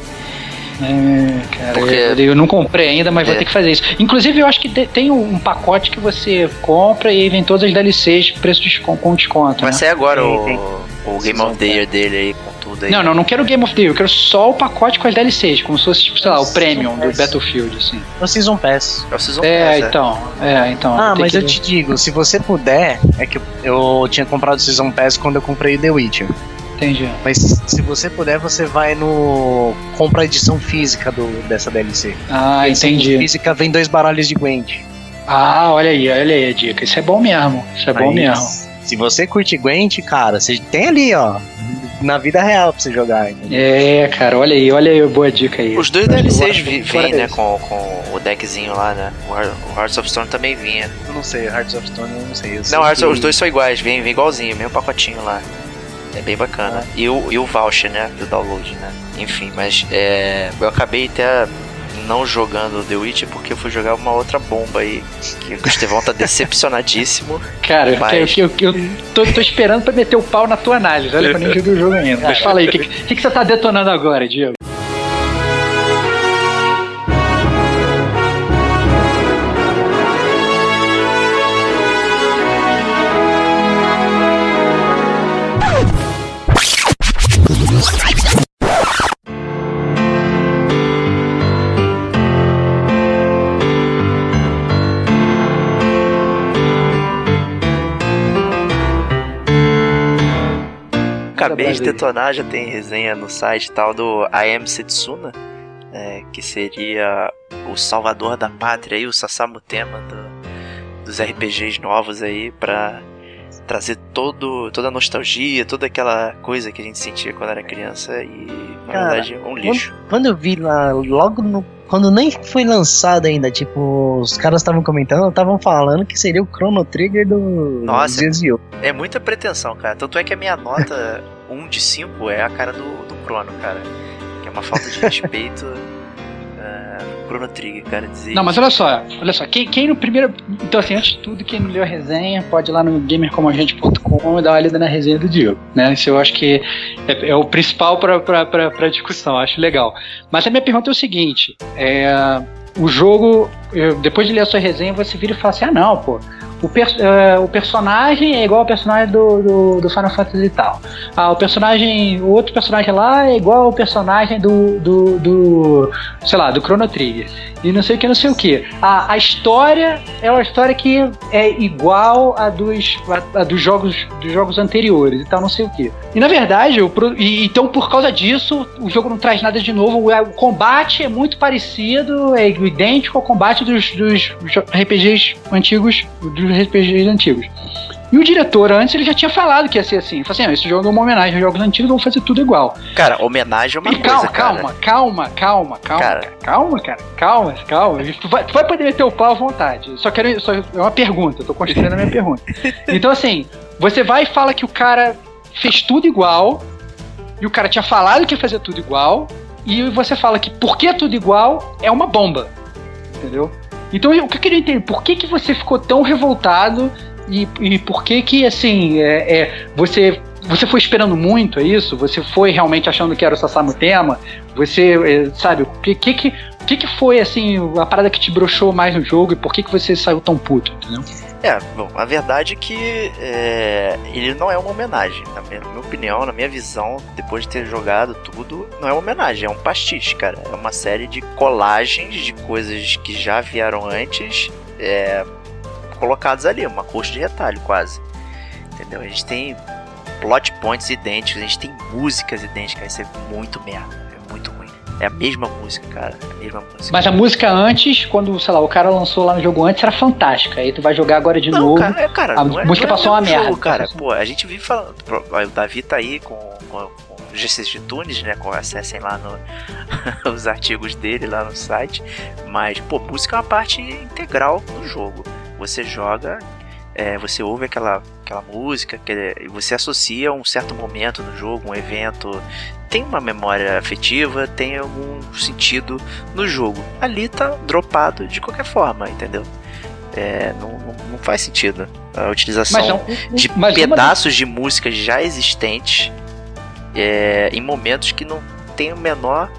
É, cara, Porque- eu, eu não comprei ainda, mas vou É. ter que fazer isso. Inclusive, eu acho que te- tem um pacote que você compra e aí vem todas as DLCs, preço de com desconto. Vai né? sair agora Tem, o, tem. o Game of the Year dele aí, com tudo aí. Não, não, não quero o Game of the Year, eu quero só o pacote com as DLCs, como se fosse, tipo, sei lá, o Premium do Battlefield, assim. É o Season Pass. É o Season É, Pass, é. então, é, então. Ah, ter mas que- eu te digo, se você puder, é que eu, eu tinha comprado o Season Pass quando eu comprei The Witcher. Entendi. Mas se você puder, você vai no. compra a edição física do, dessa DLC. Ah, A edição entendi. física vem dois baralhos de Gwent. Ah, olha aí, olha aí a dica. Isso é bom mesmo. Isso é bom Aí, mesmo. Se você curte Gwent, cara, você tem ali, ó. Na vida real pra você jogar. entendeu? É, cara, olha aí, olha aí, boa dica aí. Os dois DLCs vêm, né, com, com o deckzinho lá, né? O Heart- o Hearts of Stone também vinha. Eu não sei, Hearts of Stone eu não sei. Eu sei Não, Hearts- que- os dois são iguais, vem, vem igualzinho, mesmo pacotinho lá. É bem bacana. E, o, e o voucher, né? Do download, né? Enfim, mas é, eu acabei até não jogando The Witcher porque eu fui jogar uma outra bomba aí. Que o Estevão tá decepcionadíssimo. Cara, Mas- eu, eu, eu tô, tô esperando pra meter o pau na tua análise. Olha que eu nem joguei o jogo ainda. Mas fala aí, o que, que, que você tá detonando agora, Diego? De aí. detonar, já tem resenha no site tal do Am Setsuna, é, que seria o salvador da pátria aí, o Sasamu Tema do- dos RPGs novos aí pra trazer todo, toda a nostalgia, toda aquela coisa que a gente sentia quando era criança e na Cara, verdade é um lixo. Quando eu vi lá, logo no. Quando nem foi lançado ainda, tipo, os caras estavam comentando, estavam falando que seria o Chrono Trigger do Nossa. Zezio. É muita pretensão, cara. Tanto é que a minha nota 1 de 5 é a cara do, do Chrono, cara. Que é uma falta de respeito. é, Chrono Trigger, cara. Dizer Não, mas olha só, olha só, quem, quem no primeiro. Então, assim, antes de tudo, quem não leu a resenha, pode ir lá no gamercomagente.com e dar uma lida na resenha do Diego. Né? Isso eu acho que é, é o principal pra, pra, pra, pra discussão, acho legal. Mas a minha pergunta é o seguinte: é, o jogo, eu- depois de ler a sua resenha, você vira e fala assim: ah, não, pô. O, per- é, o personagem é igual ao personagem do, do, do Final Fantasy e tal. Ah, o personagem. O outro personagem lá é igual ao personagem do. do, do sei lá, do Chrono Trigger e não sei o que, não sei o que. A, a história é uma história que é igual a dos, a, a dos jogos dos jogos anteriores e tal, não sei o que. E na verdade, pro- e, então por causa disso, o jogo não traz nada de novo. O, o combate é muito parecido, é idêntico ao combate dos, dos RPGs antigos, dos RPGs antigos. E o diretor antes ele já tinha falado que ia ser assim. Ele falou assim: ah, esse jogo é uma homenagem aos jogos antigos, vamos fazer tudo igual. Cara, homenagem é uma E coisa, calma, cara. calma, calma, calma, calma, Cara. cara. calma, cara, calma, calma. Tu vai, tu vai poder meter o pau à vontade. Só quero, só, é uma pergunta, eu tô construindo a minha pergunta. Então assim, você vai e fala que o cara fez tudo igual, e o cara tinha falado que ia fazer tudo igual, e você fala que porque é tudo igual é uma bomba, entendeu? Então o que eu queria entender, por que que você ficou tão revoltado e, e por que que assim é, é, você você foi esperando muito, é isso? Você foi realmente achando que era o Sasamu tema? Você, é, sabe, o que que, que, que foi, assim, a parada que te broxou mais no jogo e por que que você saiu tão puto, entendeu? É, bom, a verdade é que é, ele não é uma homenagem. Na minha, na minha opinião, na minha visão, depois de ter jogado tudo, não é uma homenagem, é um pastiche, cara. É uma série de colagens de coisas que já vieram antes, é, colocadas ali, uma coxa de retalho quase. Entendeu? A gente tem plot points idênticos, a gente tem músicas idênticas, isso é muito merda, é muito ruim. É a mesma música, cara, é a mesma música. Mas a música antes, quando, sei lá, o cara lançou lá no jogo antes, era fantástica. Aí tu vai jogar agora de Não, novo. cara, é, cara, a é, música é passou uma merda. jogo, cara. Pô, a gente vive falando. O Davi tá aí com, com, com o GC de Tunes, né? Com acessem lá no, os artigos dele lá no site. Mas, pô, música é uma parte integral do jogo. Você joga, é, você ouve aquela, aquela música, que, você associa um certo momento no jogo, um evento. Tem uma memória afetiva, tem algum sentido no jogo. Ali tá dropado de qualquer forma, entendeu? É, não, não, não faz sentido a utilização um- de pedaços de músicas já existentes é, em momentos que não tem o menor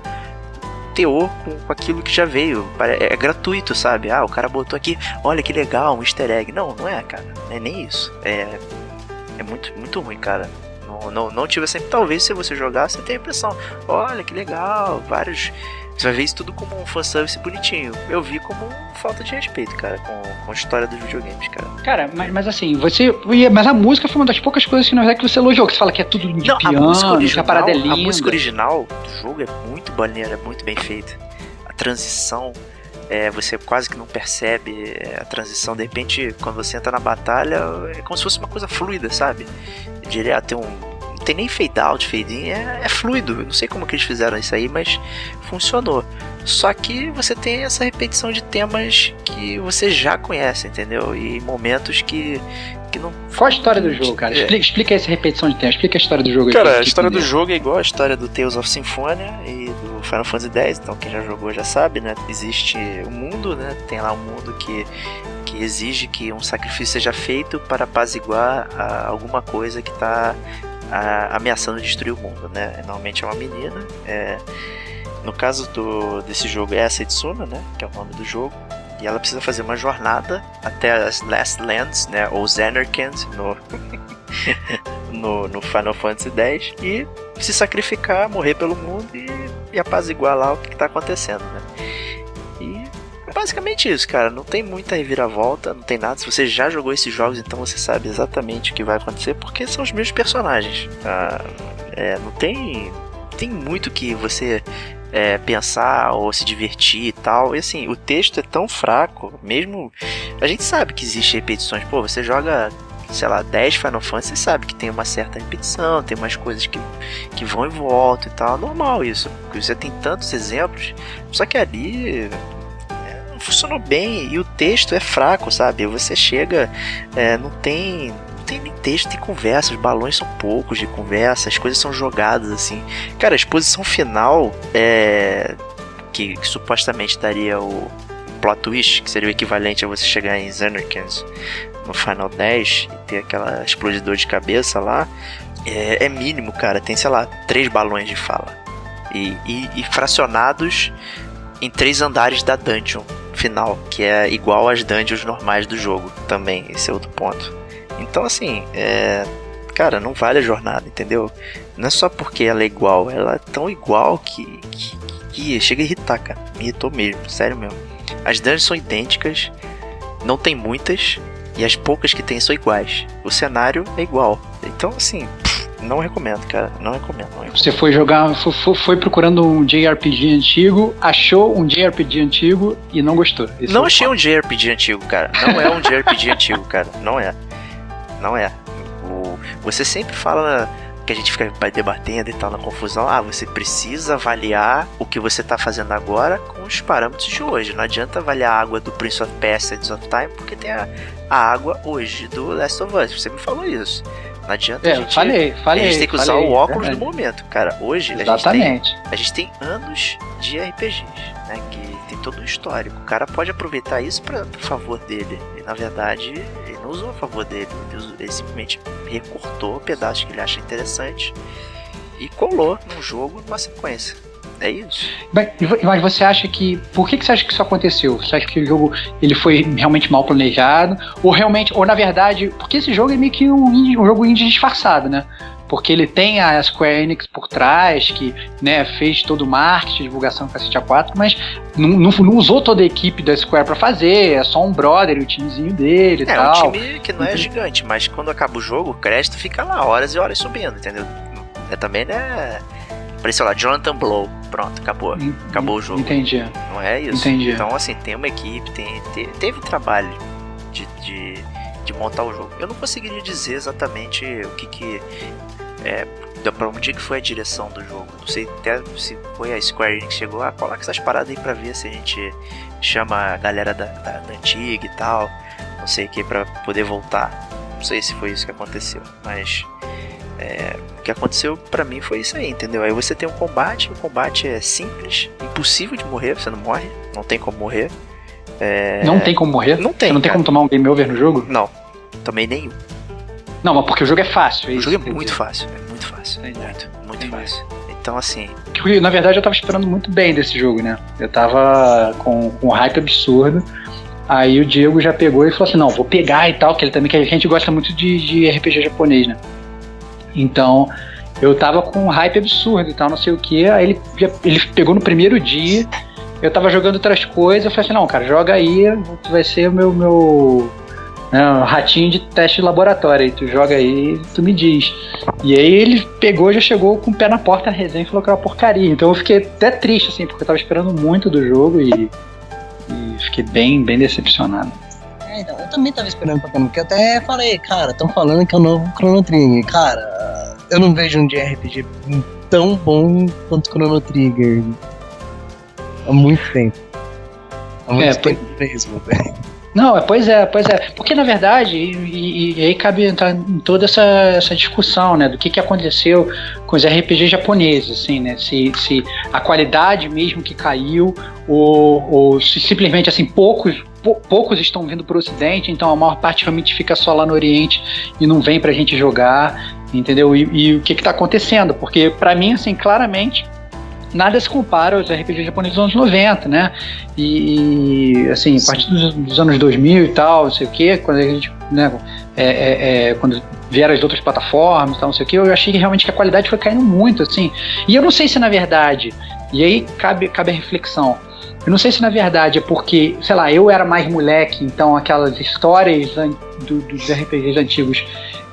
teor com, com aquilo que já veio. Pare- É, gratuito, sabe? Ah, o cara botou aqui, olha que legal, um easter egg. Não, não é, cara. É nem isso. É, é muito, muito ruim, cara. Não, não, não tive essa. Talvez se você jogar, você tenha a impressão. Olha que legal, vários. Você vai ver isso tudo como um fanservice bonitinho. Eu vi como falta de respeito, cara, com, com a história dos videogames, cara. Cara, mas, mas assim, você. Mas a música foi uma das poucas coisas que na verdade que você elogiou, que você fala que é tudo de Não, piano, a música original, a é a música original do jogo é muito maneira, é muito bem feita. A transição, é, você quase que não percebe é, a transição. De repente, quando você entra na batalha, é como se fosse uma coisa fluida, sabe? Direto, tem um. Não tem nem fade out, fade in, é, é fluido. Eu não sei como que eles fizeram isso aí, mas funcionou. Só que você tem essa repetição de temas que você já conhece, entendeu? E momentos que, que não. Qual a história do jogo, cara? É. Explica, explica essa repetição de tempo, explica a história do jogo aí. Cara, pra a história do entender. jogo é igual a história do Tales of Symphonia e do Final Fantasy X, então quem já jogou já sabe, né? Existe um mundo, né? Tem lá um mundo que, que exige que um sacrifício seja feito para apaziguar a, alguma coisa que está ameaçando destruir o mundo, né? Normalmente é uma menina. é, no caso do, desse jogo é a Setsuna, né? Que é o nome do jogo. E ela precisa fazer uma jornada até as Last Lands, né? Ou Zanarkand no, no, no Final Fantasy X. E se sacrificar, morrer pelo mundo e, e apaziguar lá o que está acontecendo, né? Basicamente isso, cara. Não tem muita reviravolta, não tem nada. Se você já jogou esses jogos, então você sabe exatamente o que vai acontecer, porque são os mesmos personagens. Ah, é, não tem, tem muito que você é, pensar ou se divertir e tal. E assim, o texto é tão fraco, mesmo. A gente sabe que existe repetições. Pô, você joga. Sei lá, 10 Final Fantasy, você sabe que tem uma certa repetição, tem umas coisas que, que vão e voltam e tal. Normal isso, porque você tem tantos exemplos. Só que ali funcionou bem e o texto é fraco, sabe? Você chega, é, não tem. Tem nem texto, tem conversa, os balões são poucos de conversa, as coisas são jogadas assim. Cara, a exposição final é. Que, que supostamente daria o plot twist, que seria o equivalente a você chegar em Xanarkans no Final 10 e ter aquela explodidor de cabeça lá, é, é mínimo, cara. Tem, sei lá, três balões de fala. E, e, e fracionados em três andares da dungeon final, que é igual às dungeons normais do jogo também. Esse é outro ponto. Então, assim, é. Cara, não vale a jornada, entendeu? Não é só porque ela é igual, ela é tão igual que, que, que chega a irritar, cara. Me irritou mesmo, sério mesmo. As dungeons são idênticas, não tem muitas, e as poucas que tem são iguais. O cenário é igual. Então, assim, não recomendo, cara. Não recomendo. Não recomendo. Você foi jogar, foi, foi- procurando um JRPG antigo, achou um JRPG antigo e não gostou. Esse Não achei um JRPG antigo, cara. Não é um JRPG antigo, cara. Não é. Não é. O- você sempre fala que a gente fica debatendo e tal na confusão. Ah, você precisa avaliar o que você tá fazendo agora com os parâmetros de hoje. Não adianta avaliar a água do Prince of Persia Sands of Time porque tem a, a água hoje do Last of Us. Você me falou isso. Não adianta a É, gente. falei, falei. a gente tem que usar falei, o óculos verdade. do momento. Cara, hoje a gente tem Exatamente. a gente tem anos de RPGs, né? Que tem todo um histórico. O cara pode aproveitar isso para favor dele. E na verdade, ele não usou a favor dele. Ele simplesmente recortou pedaços que ele acha interessante e colou num jogo numa sequência. É isso. Bem, Mas você acha que. Por que, que você acha que isso aconteceu? Você acha que o jogo ele foi realmente mal planejado? Ou realmente. Ou na verdade. Porque esse jogo é meio que um, indie- um jogo indie disfarçado, né? Porque ele tem a Square Enix por trás, que né, fez todo o marketing, divulgação com a City 4, mas não, não, não usou toda a equipe da Square pra fazer, é só um brother o timezinho dele e É, tal. um time que não é gigante, mas quando acaba o jogo, o crédito fica lá horas e horas subindo, entendeu? É também, né? Apareceu lá, Jonathan Blow. Pronto, acabou. Acabou o jogo. Entendi. Não é isso. Entendi. Então, assim, tem uma equipe, tem, te- teve trabalho de, de, de montar o jogo. Eu não conseguiria dizer exatamente o que que. É, pra onde que foi a direção do jogo. Não sei até se foi a Square Enix que chegou, ah, coloca essas paradas aí pra ver se a gente chama a galera da, da, da antiga e tal. Não sei o que, pra poder voltar. Não sei se foi isso que aconteceu, mas. É, o que aconteceu pra mim foi isso aí, entendeu? Aí você tem um combate, o combate é simples, impossível de morrer, você não morre, não tem como morrer. É, Não tem como morrer? Não tem, Você não tem cara. como tomar um game over no jogo? Não, também nenhum. Não, mas porque o jogo é fácil. O isso jogo é muito fácil, é muito fácil, Entendi. muito, muito fácil. Então assim, dizer. Que, Na verdade, eu tava esperando muito bem desse jogo, né? Eu tava com, com um hype absurdo. Aí o Diego já pegou e falou assim: não, vou pegar e tal, que ele também, que a gente gosta muito de, de RPG japonês, né? Então, eu tava com um hype absurdo e tal, não sei o que. Aí ele, ele pegou no primeiro dia, eu tava jogando outras coisas, eu falei assim, não, cara, joga aí, tu vai ser o meu, meu né, ratinho de teste de laboratório, aí tu joga aí tu me diz. E aí ele pegou já chegou com o pé na porta na resenha e falou que era uma porcaria. Então eu fiquei até triste, assim, porque eu tava esperando muito do jogo e, e fiquei bem, bem decepcionado. É, então, eu também tava esperando pra caramba, porque eu até falei, cara, estão falando que é o novo Chrono Trigger. Cara, eu não vejo um JRPG tão bom quanto Chrono Trigger. Há muito tempo. Há muito É, tempo mesmo, velho. Não, é, pois é, pois é. Porque na verdade, e, e- e aí cabe entrar em toda essa, essa discussão, né? Do que, que aconteceu com os RPGs japoneses, assim, né? Se, se a qualidade mesmo que caiu, ou, ou se simplesmente assim, poucos, pou- poucos estão vindo para o Ocidente, então a maior parte realmente fica só lá no Oriente e não vem pra gente jogar, entendeu? E, e o que, que tá acontecendo? Porque pra mim, assim, claramente. Nada se compara aos RPGs japoneses dos anos 90, né? E, assim, a partir dos, dos anos 2000 e tal, não sei o que, quando a gente, né, é, é, é, quando vieram as outras plataformas e tal, não sei o que, eu achei que realmente que a qualidade foi caindo muito, assim. E eu não sei se na verdade, e aí cabe, cabe a reflexão, eu não sei se na verdade é porque, sei lá, eu era mais moleque, então aquelas histórias do- dos RPGs antigos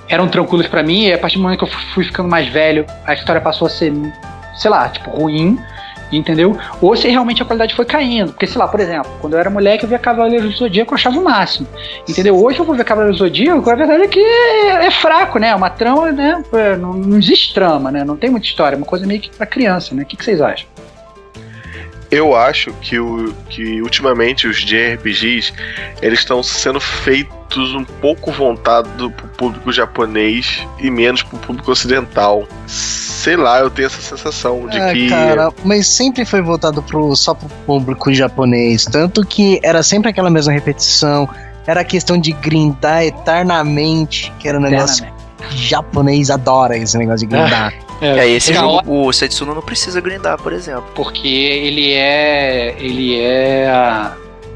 eram tranquilos pra mim, e a partir do momento que eu fui ficando mais velho, a história passou a ser, sei lá, tipo, ruim, entendeu? Ou se realmente a qualidade foi caindo. Porque, sei lá, por exemplo, quando eu era moleque, eu via Cavaleiro do Zodíaco, eu achava o máximo. Entendeu? Hoje eu vou ver Cavaleiro do Zodíaco, a verdade é que é, é fraco, né? Uma trama, né? É, Não, não existe trama, né? Não tem muita história, é uma coisa meio que pra criança, né? O que, que vocês acham? Eu acho que, o, que ultimamente os JRPGs eles estão sendo feitos um pouco voltados pro público japonês e menos pro público ocidental. Sei lá, eu tenho essa sensação de Ah, que. cara, mas sempre foi voltado pro, só pro público japonês. Tanto que era sempre aquela mesma repetição. Era questão de grindar eternamente, que era um negócio que japonês adora esse negócio de grindar. É, esse Cara, jogo, o Setsuna não precisa grindar, por exemplo. Porque ele é. Ele é.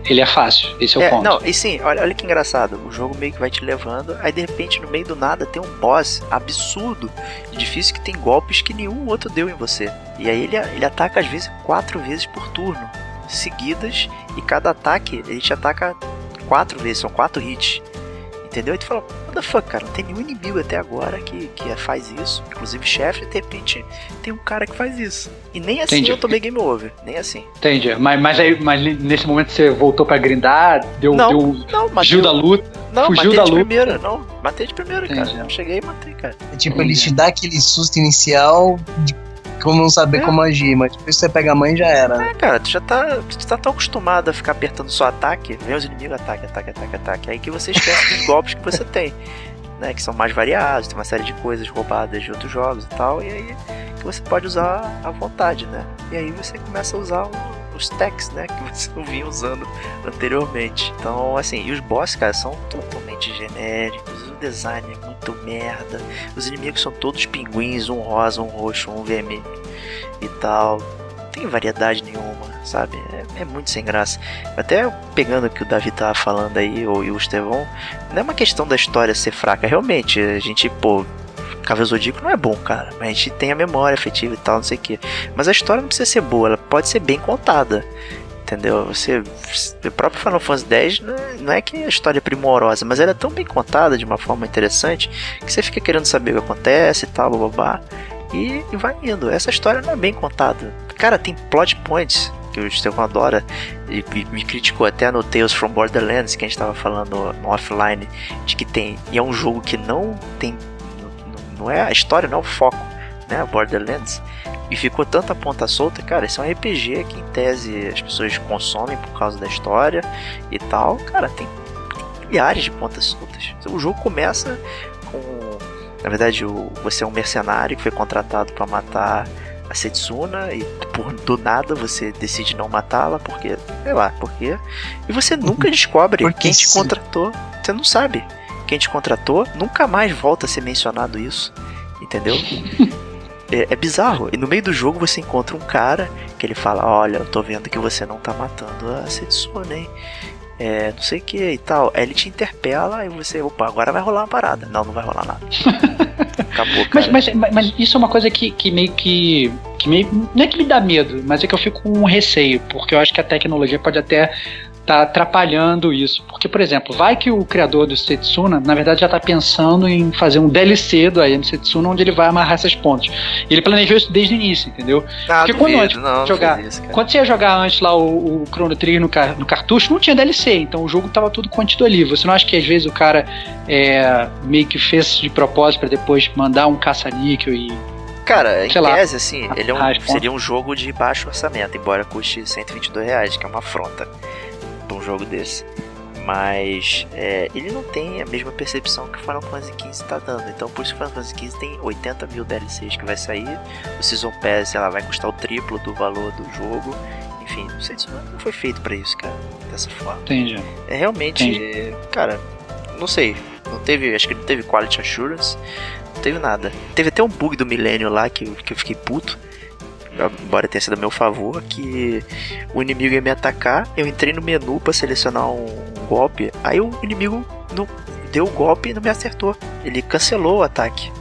Ele é fácil, esse é o É, ponto. não, e sim, olha, olha que engraçado. O jogo meio que vai te levando, aí de repente, no meio do nada, tem um boss absurdo e difícil que tem golpes que nenhum outro deu em você. E aí ele, ele ataca às vezes quatro vezes por turno, seguidas, e cada ataque ele te ataca quatro vezes, são quatro hits. Entendeu? E tu fala, what the fuck, cara, não tem nenhum inimigo até agora que, que faz isso. Inclusive chefe, de repente tem um cara que faz isso. E nem assim Entendi. eu tomei game over, nem assim. Entendi. Mas, mas, aí, mas nesse momento você voltou pra grindar, deu, Não, deu Não, fugiu da luta. não, fugiu matei da de luta. primeira, não. Matei de primeira, cara. Entendi. Não cheguei e matei, cara. É tipo, ele te dá aquele susto inicial de como não saber É. como agir, mas depois você pega a mãe já era. É, cara, tu já tá, tu tá tão acostumado a ficar apertando só ataque, vem os inimigos, ataque, ataque, ataque, ataque, aí que você esquece dos golpes que você tem, né, que são mais variados, tem uma série de coisas roubadas de outros jogos e tal, e aí que você pode usar à vontade, né, e aí você começa a usar o- os techs, né, que você não vinha usando anteriormente. Então, assim, e os boss, cara, são totalmente genéricos, o design é muito merda, os inimigos são todos pinguins, um rosa, um roxo, um vermelho e tal. Não tem variedade nenhuma, sabe? É, é muito sem graça. Até pegando o que o Davi tava falando aí, ou o Estevão, não é uma questão da história ser fraca, realmente. A gente, pô. Cavaleiro Zodíaco não é bom, cara. A gente tem a memória afetiva e tal, não sei o que. Mas a história não precisa ser boa, ela pode ser bem contada. Entendeu? Você, o próprio Final Fantasy X não é, não é que a história é primorosa, mas ela é tão bem contada de uma forma interessante que você fica querendo saber o que acontece e tal, babá. E, e vai indo. Essa história não é bem contada. Cara, tem plot points que o Estevão adora e, me criticou até no Tales from Borderlands, que a gente tava falando no offline, de que tem. E é um jogo que não tem. Não, é a história, não é o foco, né? Borderlands. E ficou tanta ponta solta, cara, esse é um RPG que em tese as pessoas consomem por causa da história e tal. Cara, tem, tem milhares de pontas soltas. O jogo começa com. Na verdade, o, você é um mercenário que foi contratado para matar a Setsuna e por do nada você decide não matá-la porque, sei lá, por quê? E você nunca descobre Porque quem te contratou. Você não sabe. Quem te contratou nunca mais volta a ser mencionado isso. Entendeu? É, é bizarro. E no meio do jogo você encontra um cara que ele fala: Olha, eu tô vendo que você não tá matando a Setsuna, hein? É, não sei o que e tal. Aí ele te interpela e você, opa, agora vai rolar uma parada. Não, não vai rolar nada. Acabou, cara. Mas, mas, mas, mas isso é uma coisa que, que meio que. que meio, não é que me dá medo, mas é que eu fico com um receio, porque eu acho que a tecnologia pode até tá atrapalhando isso. Porque, por exemplo, vai que o criador do Setsuna, na verdade, já tá pensando em fazer um DLC do AM Setsuna onde ele vai amarrar essas pontes. E ele planejou isso desde o início, entendeu? Ah, Porque quando duvido, antes não, jogar- isso. Quando você ia jogar antes lá o, o Chrono Trigger no, car- no cartucho, não tinha DLC, então o jogo tava tudo contido ali. Você não acha que às vezes o cara é, meio que fez de propósito pra depois mandar um caça-níquel e. Cara, em sei lá, tese, assim, ele é um, pontas? seria um jogo de baixo orçamento, embora custe 122 reais, que é uma afronta um jogo desse. Mas é, ele não tem a mesma percepção que o Final Fantasy XV tá dando. Então por isso que o Final Fantasy XV tem 80 mil DLCs que vai sair. O Season Pass ela vai custar o triplo do valor do jogo. Enfim, não sei se não foi feito pra isso, cara. Dessa forma. Entende? É realmente, cara, não sei. Não teve, acho que não teve quality assurance. Não teve nada. Teve até um bug do Millennium lá que, que eu fiquei puto. Embora tenha sido a meu favor, que o inimigo ia me atacar, eu entrei no menu pra selecionar um golpe, aí o inimigo não deu o golpe e não me acertou. Ele cancelou o ataque.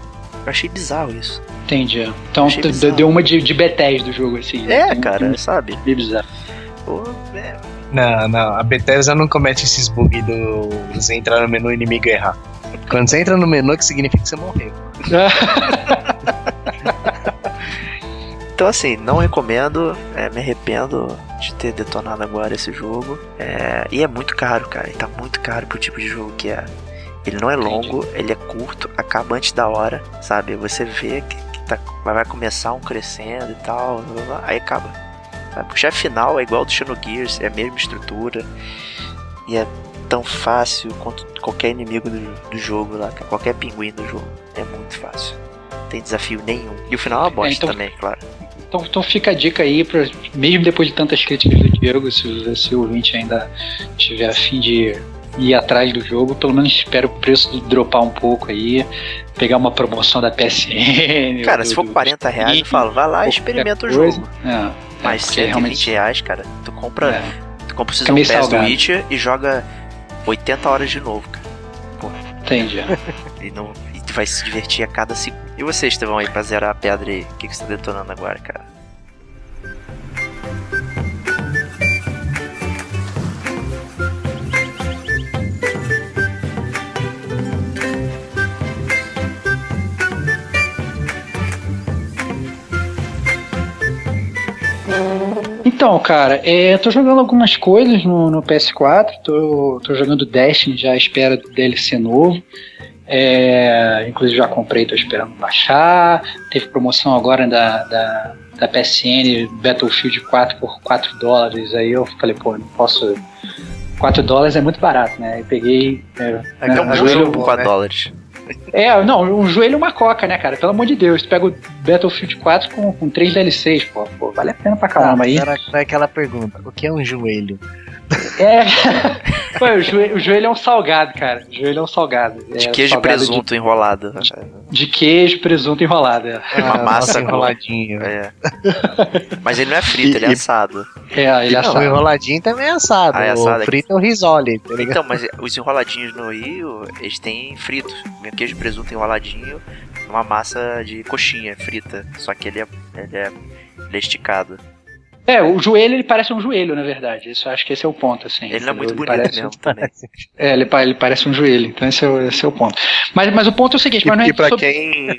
Eu achei bizarro isso. Entendi. Então deu uma de, de Bethesda do jogo, assim. né? É, cara, sabe? Bem bizarro. Pô, é, Não, não, a Bethesda não comete esses bugs do você entrar no menu inimigo e errar. Quando você entra no menu, é que significa que você morreu. Então assim, não recomendo, é, me arrependo de ter detonado agora esse jogo. É, e é muito caro, cara. Ele tá muito caro pro tipo de jogo que é. Ele não é longo, ele é curto, acaba antes da hora, sabe? Você vê que, que tá, vai começar um crescendo e tal, aí acaba. Sabe? O chefe final é igual ao do Xenogears, é a mesma estrutura. E é tão fácil quanto qualquer inimigo do, do jogo lá, qualquer pinguim do jogo. É muito fácil. Não tem desafio nenhum. E o final é uma bosta então- também, claro. Então, então fica a dica aí, pra, mesmo depois de tantas críticas do Diego, se, se o ouvinte ainda tiver a fim de ir atrás do jogo, pelo menos espera o preço dropar um pouco aí, pegar uma promoção da PSN. Cara, do- se for do 40 reais, eu falo, vai lá e experimenta o jogo. É, Mas é, porque 120 realmente reais, cara, tu compra, é, tu compra o Season Pass do salgado. Witcher e joga 80 horas de novo, cara. entendi. E, não, vai se divertir a cada segundo. E você, Estevão, aí pra zerar a pedra aí? O que, que você tá detonando agora, cara? Então, cara, é, tô jogando algumas coisas no, no PS4, tô, tô jogando Destiny já à espera do DLC novo. É, inclusive já comprei, tô esperando baixar. Teve promoção agora da, da, da PSN Battlefield 4 por 4 dólares. Aí eu falei, pô, não posso. 4 dólares é muito barato, né? Aí peguei. É, É que é um né, bom joelho- jogo por 4 dólares. É, não, um joelho e uma coca, né, cara? Pelo amor de Deus. Tu pega o Battlefield 4 com, com 3 DLCs, pô, pô, vale a pena pra caramba aí. Era foi aquela pergunta: o que é um joelho? É. Pô, o, joelho, o joelho é um salgado, cara. O joelho é um salgado. De É queijo e presunto enrolado. De, de queijo, presunto enrolado. É, Uma Ah, massa enroladinho. É. Mas ele não é frito, ele é E- assado. é ele é Não, o assado. enroladinho também é assado. Ah, é assado, o frito é o risole, tá ligado? Então, mas os enroladinhos no Rio, eles têm fritos. Queijo presunto enroladinho, uma massa de coxinha frita. Só que ele é, ele é, ele é esticado. É, o joelho ele parece um joelho, na verdade. Isso acho que esse é o ponto, assim. Ele não é muito Ele bonito parece- mesmo também. É, ele, ele parece um joelho. Então esse é o, esse é o ponto. Mas, mas o ponto é o seguinte, E, mas não é e pra sobre- quem.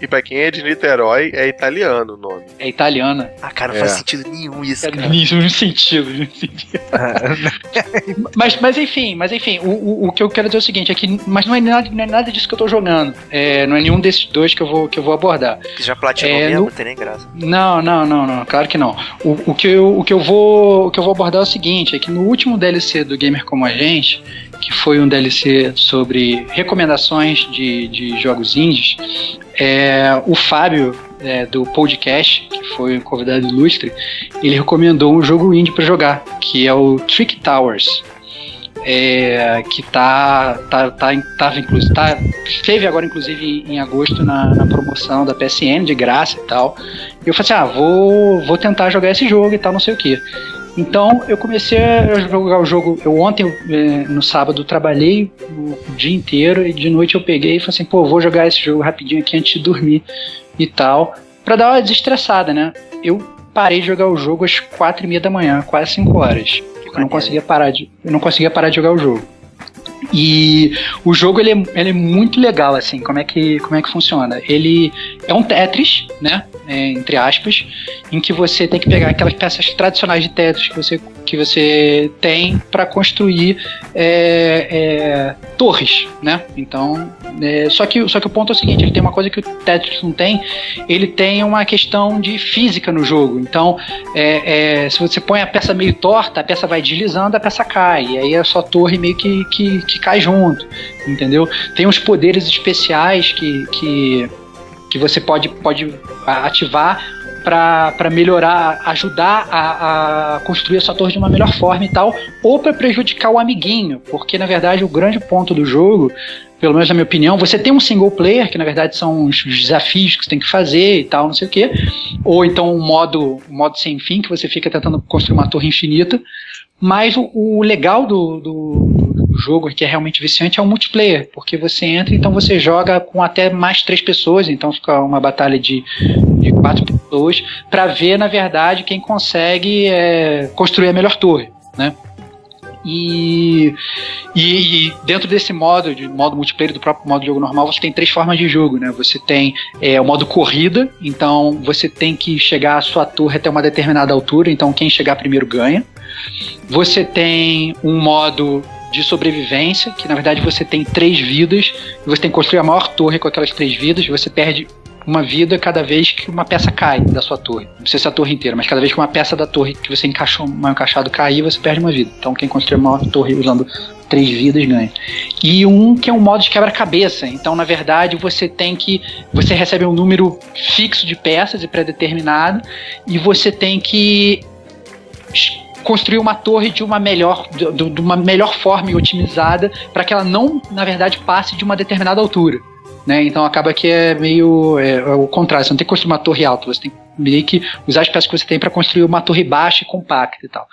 E pra quem é de Niterói, é italiano o nome. É italiana. Ah, cara, não É. faz sentido nenhum isso, É, cara. Nenhum sentido, nenhum sentido. mas, mas enfim, mas enfim, o, o, o que eu quero dizer é o seguinte, é que, mas não é nada, não é nada disso que eu tô jogando. É, não é nenhum desses dois que eu vou, que eu vou abordar. Que já platinou É, mesmo, no- não tem nem graça. Não, não, não, não, claro que não. O, o, que eu, o, que eu vou, o que eu vou abordar é o seguinte, é que no último DLC do Gamer Como a Gente, que foi um DLC sobre recomendações de, de jogos indies, é, o Fábio, é, do podcast, que foi um convidado ilustre, ele recomendou um jogo indie para jogar, que é o Trick Towers. É, que tá, tá, tá, tava inclusive, tá, esteve agora inclusive em agosto na, na promoção da PSN de graça e tal. E eu falei assim, ah, vou, vou tentar jogar esse jogo e tal, não sei o que. Então eu comecei a jogar o jogo. Eu ontem, eh, no sábado, trabalhei o dia inteiro e de noite eu peguei e falei assim: pô, vou jogar esse jogo rapidinho aqui antes de dormir e tal, pra dar uma desestressada, né? Eu parei de jogar o jogo às quatro e meia da manhã, quase 5 horas. Porque eu não conseguia parar de, eu não conseguia parar de jogar o jogo. E o jogo ele é, ele é muito legal, assim, como é, que, como é que funciona. Ele é um Tetris, né? é, entre aspas, em que você tem que pegar aquelas peças tradicionais de Tetris que você, que você tem para construir é, é, torres, né? Então, é, só, que, só que o ponto é o seguinte, ele tem uma coisa que o Tetris não tem, ele tem uma questão de física no jogo. Então, é, se você põe a peça meio torta, a peça vai deslizando, a peça cai, e aí a sua torre meio que, que, que cai junto, entendeu? Tem uns poderes especiais que, que que você pode, pode ativar para melhorar, ajudar a, a, construir a sua torre de uma melhor forma e tal, ou para prejudicar o amiguinho, porque na verdade o grande ponto do jogo, pelo menos na minha opinião, você tem um single player, que na verdade são os desafios que você tem que fazer e tal, não sei o que, ou então um modo, um modo sem fim, que você fica tentando construir uma torre infinita, mas o, o legal do, do, jogo, que é realmente viciante, é o multiplayer, porque você entra, então você joga com até mais três pessoas, então fica uma batalha de, de quatro pessoas, para ver, na verdade, quem consegue é, construir a melhor torre, né? E, e, e, dentro desse modo, de modo multiplayer do próprio modo de jogo normal, você tem três formas de jogo, né? Você tem é, o modo corrida, então você tem que chegar à sua torre até uma determinada altura, então quem chegar primeiro ganha. Você tem um modo de sobrevivência, que na verdade você tem três vidas, e você tem que construir a maior torre com aquelas três vidas, você perde uma vida cada vez que uma peça cai da sua torre. Não precisa ser a torre inteira, mas cada vez que uma peça da torre que você encaixou mal encaixado cair, você perde uma vida. Então quem construir a maior torre usando três vidas ganha. E um que é um modo de quebra-cabeça. Então, na verdade, você tem que. Você recebe um número fixo de peças e pré-determinado, e você tem que construir uma torre de uma melhor, de, de uma melhor forma e otimizada para que ela não, na verdade, passe de uma determinada altura. Né? Então acaba que é meio é, é o contrário, você não tem que construir uma torre alta, você tem meio que usar as peças que você tem para construir uma torre baixa e compacta e tal.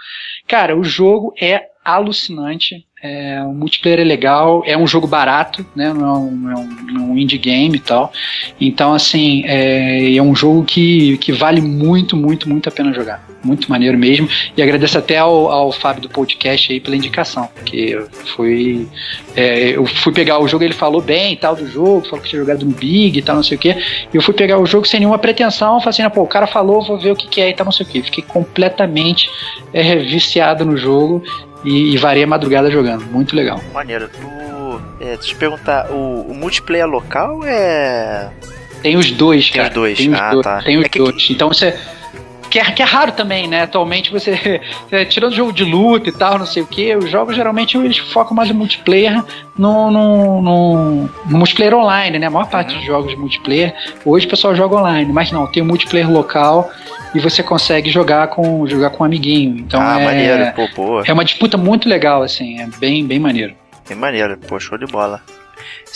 Cara, o jogo é alucinante. É, o multiplayer é legal, é um jogo barato, né? Não é um, é é um indie game e tal. Então, assim, é, é, um jogo que, que vale muito, muito, muito a pena jogar. Muito maneiro mesmo. E agradeço até ao, ao Fábio do podcast aí pela indicação. Porque foi. É, eu fui pegar o jogo, ele falou bem e tal do jogo, falou que tinha jogado no Big e tal, não sei o que. Eu fui pegar o jogo sem nenhuma pretensão, falei assim, pô, o cara falou, vou ver o que, que é e tal, não sei o que. Fiquei completamente é, viciado no jogo e, e varei a madrugada jogando. Muito legal. Maneiro. Tu, é, deixa eu te perguntar, o, o multiplayer local é. Tem os dois, Tem cara. os dois. Tem os Ah, dois. tá. Tem os É que- dois. Então você. Que é, que é raro também, né? Atualmente você. é, tirando jogo de luta e tal, não sei o que, os jogos geralmente eles focam mais no multiplayer, no, no, no, no multiplayer online, né? A maior parte Uhum. dos jogos de multiplayer, hoje o pessoal joga online, mas não, tem o multiplayer local e você consegue jogar com jogar com um amiguinho. Então ah, é, maneiro, pô, pô. é uma disputa muito legal, assim, é bem, bem maneiro. Bem maneiro, pô, show de bola.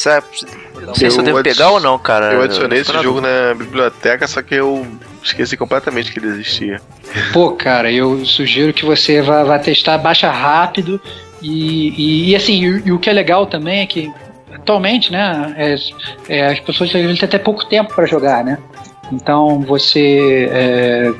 É, não sei se eu Eu devo pegar ou não, cara. Eu adicionei esse tô na jogo na biblioteca, só que eu esqueci completamente que ele existia. Pô, cara, eu sugiro que você vá, vá testar, baixa rápido e, e, e assim, e, e o que é legal também é que atualmente, né, é, é, as pessoas têm até pouco tempo para jogar, né? Então você. é,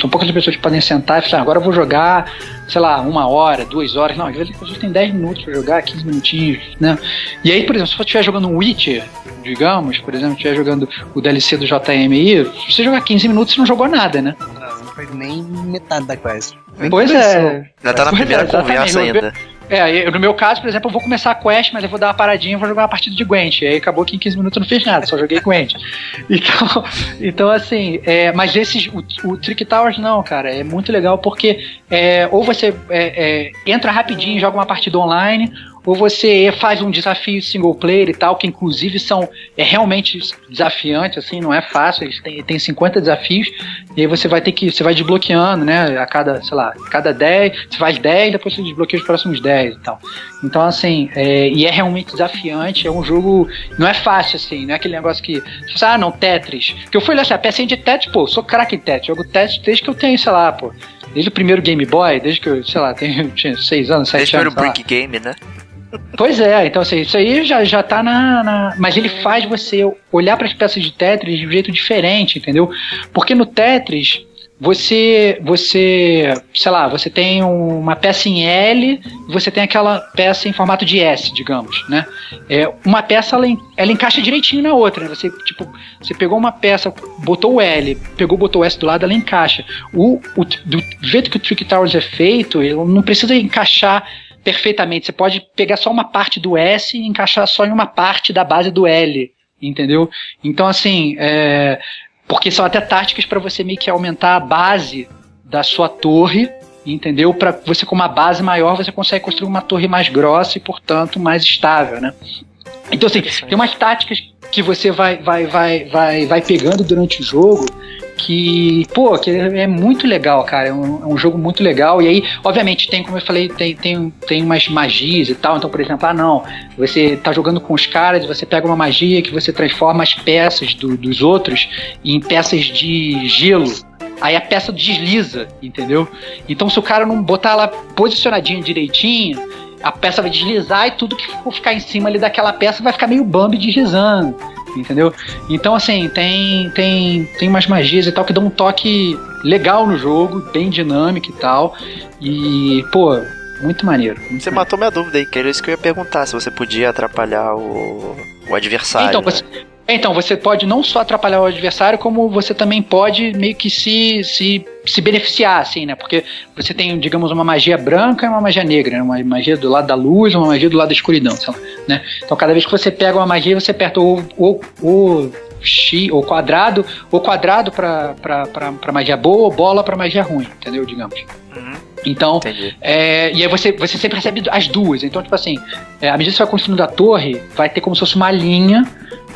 são poucas as pessoas que podem sentar e falar, "Ah, agora eu vou jogar, sei lá, uma hora, duas horas. Não, às vezes as pessoas têm 10 minutos para jogar, 15 minutinhos, né? E aí, por exemplo, se você estiver jogando um Witcher, digamos, por exemplo, estiver jogando o DLC do JM aí, se você jogar 15 minutos, você não jogou nada, né? Não foi nem metade da quest. Nem Pois começou. é. Já tá na Pois é, primeira conversa ainda. É, no meu caso, por exemplo, eu vou começar a quest, mas eu vou dar uma paradinha e vou jogar uma partida de Gwent. E aí acabou que em 15 minutos eu não fiz nada, só joguei Gwent. Então, então assim, é, mas esses, o, o Trick Towers não, cara, é muito legal porque é, ou você é, é, entra rapidinho e joga uma partida online, ou você faz um desafio single player e tal, que inclusive são é realmente desafiantes, assim, não é fácil, eles têm, tem 50 desafios, e aí você vai ter que, você vai desbloqueando, né, a cada, sei lá, cada 10, você faz 10, depois você desbloqueia os próximos 10 e tal. Então, assim, é, e é realmente desafiante, é um jogo, não é fácil, assim, não é aquele negócio que, você fala, ah, não, Tetris, que eu fui olhar assim, a pecinha de Tetris, pô, sou craque em Tetris, jogo Tetris desde que eu tenho, sei lá, pô, desde o primeiro Game Boy, desde que eu, sei lá, tenho, tinha 6 anos, 7 Desde o anos. lá. Brick Game, né? Pois é, então assim, isso aí já, já tá na, na- Mas ele faz você olhar para as peças de Tetris de um jeito diferente, entendeu? Porque no Tetris, você. Você. Sei lá, você tem uma peça em L você tem aquela peça em formato de S, digamos, né? É, uma peça ela, ela encaixa direitinho na outra, né? Você, tipo, você pegou uma peça, botou o L, pegou, botou o S do lado, ela encaixa. O, o, do jeito que o Trick Towers é feito, ele não precisa encaixar perfeitamente. Você pode pegar só uma parte do S e encaixar só em uma parte da base do L, entendeu? Então, assim, é, porque são até táticas para você meio que aumentar a base da sua torre, entendeu? Para você com uma base maior você consegue construir uma torre mais grossa e, portanto, mais estável, né? Então, assim, tem umas táticas que você vai, vai, vai, vai, vai pegando durante o jogo que, pô, que é muito legal, cara. É um, é um jogo muito legal. E aí, obviamente, tem, como eu falei, tem, tem, tem umas magias e tal. Então, por exemplo, ah, não, você tá jogando com os caras, você pega uma magia que você transforma as peças do- dos outros em peças de gelo. Aí a peça desliza, entendeu? Então, se o cara não botar ela posicionadinha direitinho, a peça vai deslizar e tudo que ficar em cima ali daquela peça vai ficar meio Bambi deslizando, entendeu? Então, assim, tem, tem, tem umas magias e tal que dão um toque legal no jogo, bem dinâmico e tal. E, pô, muito maneiro. muito Você maneiro. matou minha dúvida aí, que era isso que eu ia perguntar, se você podia atrapalhar o, o adversário. Então, né? você, então, você pode não só atrapalhar o adversário, como você também pode meio que se, se, se beneficiar, assim, né? Porque você tem, digamos, uma magia branca e uma magia negra, né? Uma magia do lado da luz, uma magia do lado da escuridão, sei lá, né? Então, cada vez que você pega uma magia, você aperta o, o, o X, ou quadrado, ou quadrado pra, pra, pra, pra magia boa, ou bola pra magia ruim, entendeu? Digamos. Uhum, Então, é, e aí você, você sempre recebe as duas. Então, tipo assim, é, à medida que você vai construindo a torre, vai ter como se fosse uma linha,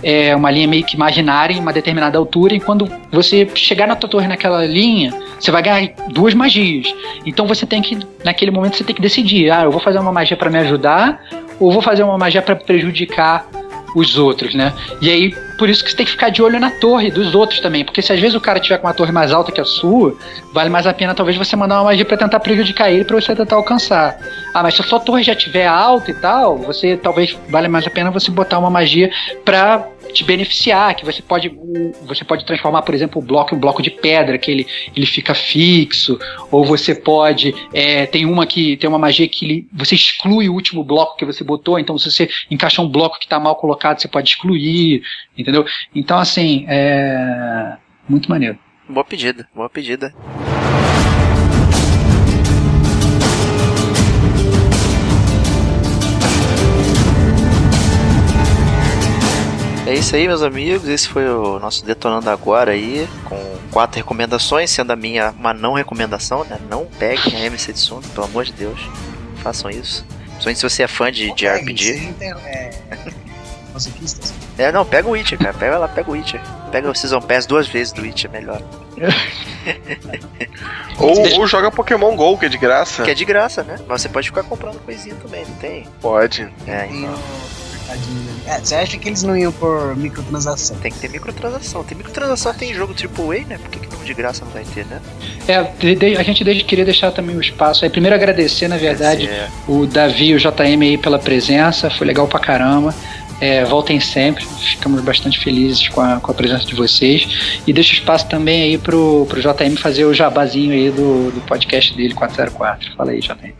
é, uma linha meio que imaginária em uma determinada altura, e quando você chegar na tua torre naquela linha, você vai ganhar duas magias. Então você tem que, naquele momento, você tem que decidir, ah, eu vou fazer uma magia para me ajudar, ou vou fazer uma magia para prejudicar os outros, né? E aí, por isso que você tem que ficar de olho na torre dos outros também, porque se às vezes o cara tiver com uma torre mais alta que a sua, vale mais a pena talvez você mandar uma magia pra tentar prejudicar ele pra você tentar alcançar. Ah, mas se a sua torre já tiver alta e tal, você talvez vale mais a pena você botar uma magia pra te beneficiar, que você pode você pode transformar, por exemplo, o bloco em um bloco de pedra, que ele, ele fica fixo, ou você pode é, tem uma que tem uma magia que ele- você exclui o último bloco que você botou, então se você encaixar um bloco que tá mal colocado, você pode excluir, entendeu? Então assim, é muito maneiro. Boa pedida, boa pedida. É isso aí, meus amigos. Esse foi o nosso Detonando Agora aí, com quatro recomendações, sendo a minha uma não recomendação, né? Não peguem a MC Tsune, pelo amor de Deus. Façam isso. Principalmente se você é fã de, de RPG. É, masoquistas. É, não, pega o Witcher, cara. Pega lá, pega o Witcher. Pega o Season Pass duas vezes do Witcher, melhor. Ou, ou joga Pokémon GO, que é de graça. Que é de graça, né? Mas você pode ficar comprando coisinha também, não tem? Pode. É, então. Né? É, você acha que eles não iam por microtransação? Tem que ter microtransação. Tem microtransação, tem jogo AAA, né? Por que, que não de graça não vai ter, né? É, de- de- a gente queria deixar também o espaço aí. Primeiro agradecer, na verdade, É, o Davi e o JM aí pela presença, foi legal pra caramba. É, voltem sempre, ficamos bastante felizes com a, com a presença de vocês. E deixo espaço também aí pro, pro JM fazer o jabazinho aí do, do podcast dele, 404. Fala aí, JM.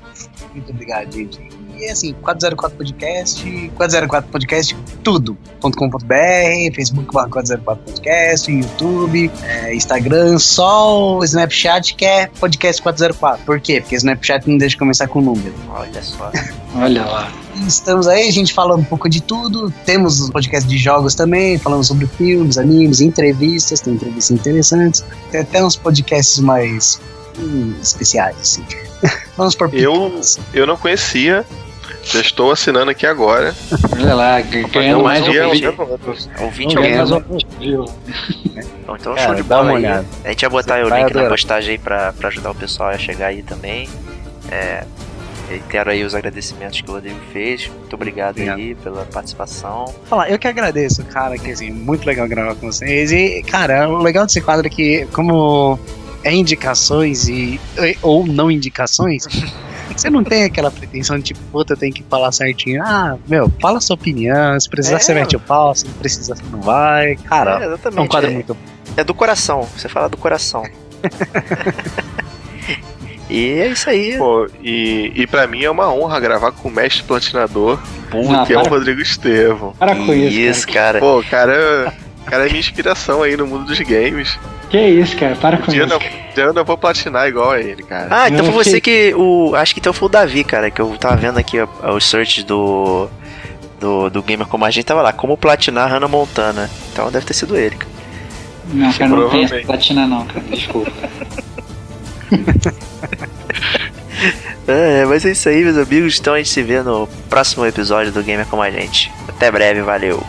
Muito obrigado, gente. E assim, 404 Podcast, 404 Podcast, tudo.com.br, Facebook barra 404 Podcast, YouTube, é, Instagram, só o Snapchat que é podcast 404. Por quê? Porque o Snapchat não deixa de começar com número. olha só. Olha lá. Estamos aí, a gente fala um pouco de tudo. Temos os podcasts de jogos também, falamos sobre filmes, animes, entrevistas, tem entrevistas interessantes. Tem até uns podcasts mais hum, especiais, assim. Vamos por Eu, eu não conhecia. Já estou assinando aqui agora. Olha lá, ganhando mais um dia no outro. Ouvinte é Ganhando mais um Então, Cara, show de dá bola uma aí. olhada. A gente ia botar o vai link na adorar. postagem aí pra, pra ajudar o pessoal a chegar aí também. É, reitero aí os agradecimentos que o Rodrigo fez. Muito obrigado, Obrigado. aí pela participação. Falar, eu que agradeço, cara, que assim, muito legal gravar com vocês. E, cara, o legal desse quadro é que, como é indicações e ou não indicações, você não tem aquela pretensão de tipo, puta, eu tenho que falar certinho. Ah, meu, fala a sua opinião. Se precisar, É. você mete o pau. Se não precisar, você não vai. Cara, É, é, um quadro é, muito é do coração. Você fala do coração. e é isso aí. Pô, e, e pra mim é uma honra gravar com o mestre platinador, Não, que é o Rodrigo Estevão. para com isso, isso, cara. cara. Pô, o cara, cara é minha inspiração aí no mundo dos games. Que isso, cara, para com Um dia isso. eu não, um dia eu vou platinar igual a ele, cara. Ah, então foi você que. O, acho que então foi o Davi, cara, que eu tava vendo aqui os searches do. Do, do Gamer Como a gente tava lá, como platinar Hannah Montana. Então deve ter sido ele, cara. Não, cara, não tem essa Provavelmente. platina não, cara. Desculpa. É, mas é isso aí, meus amigos. Então a gente se vê no próximo episódio do Gamer Como a gente. Até breve, valeu.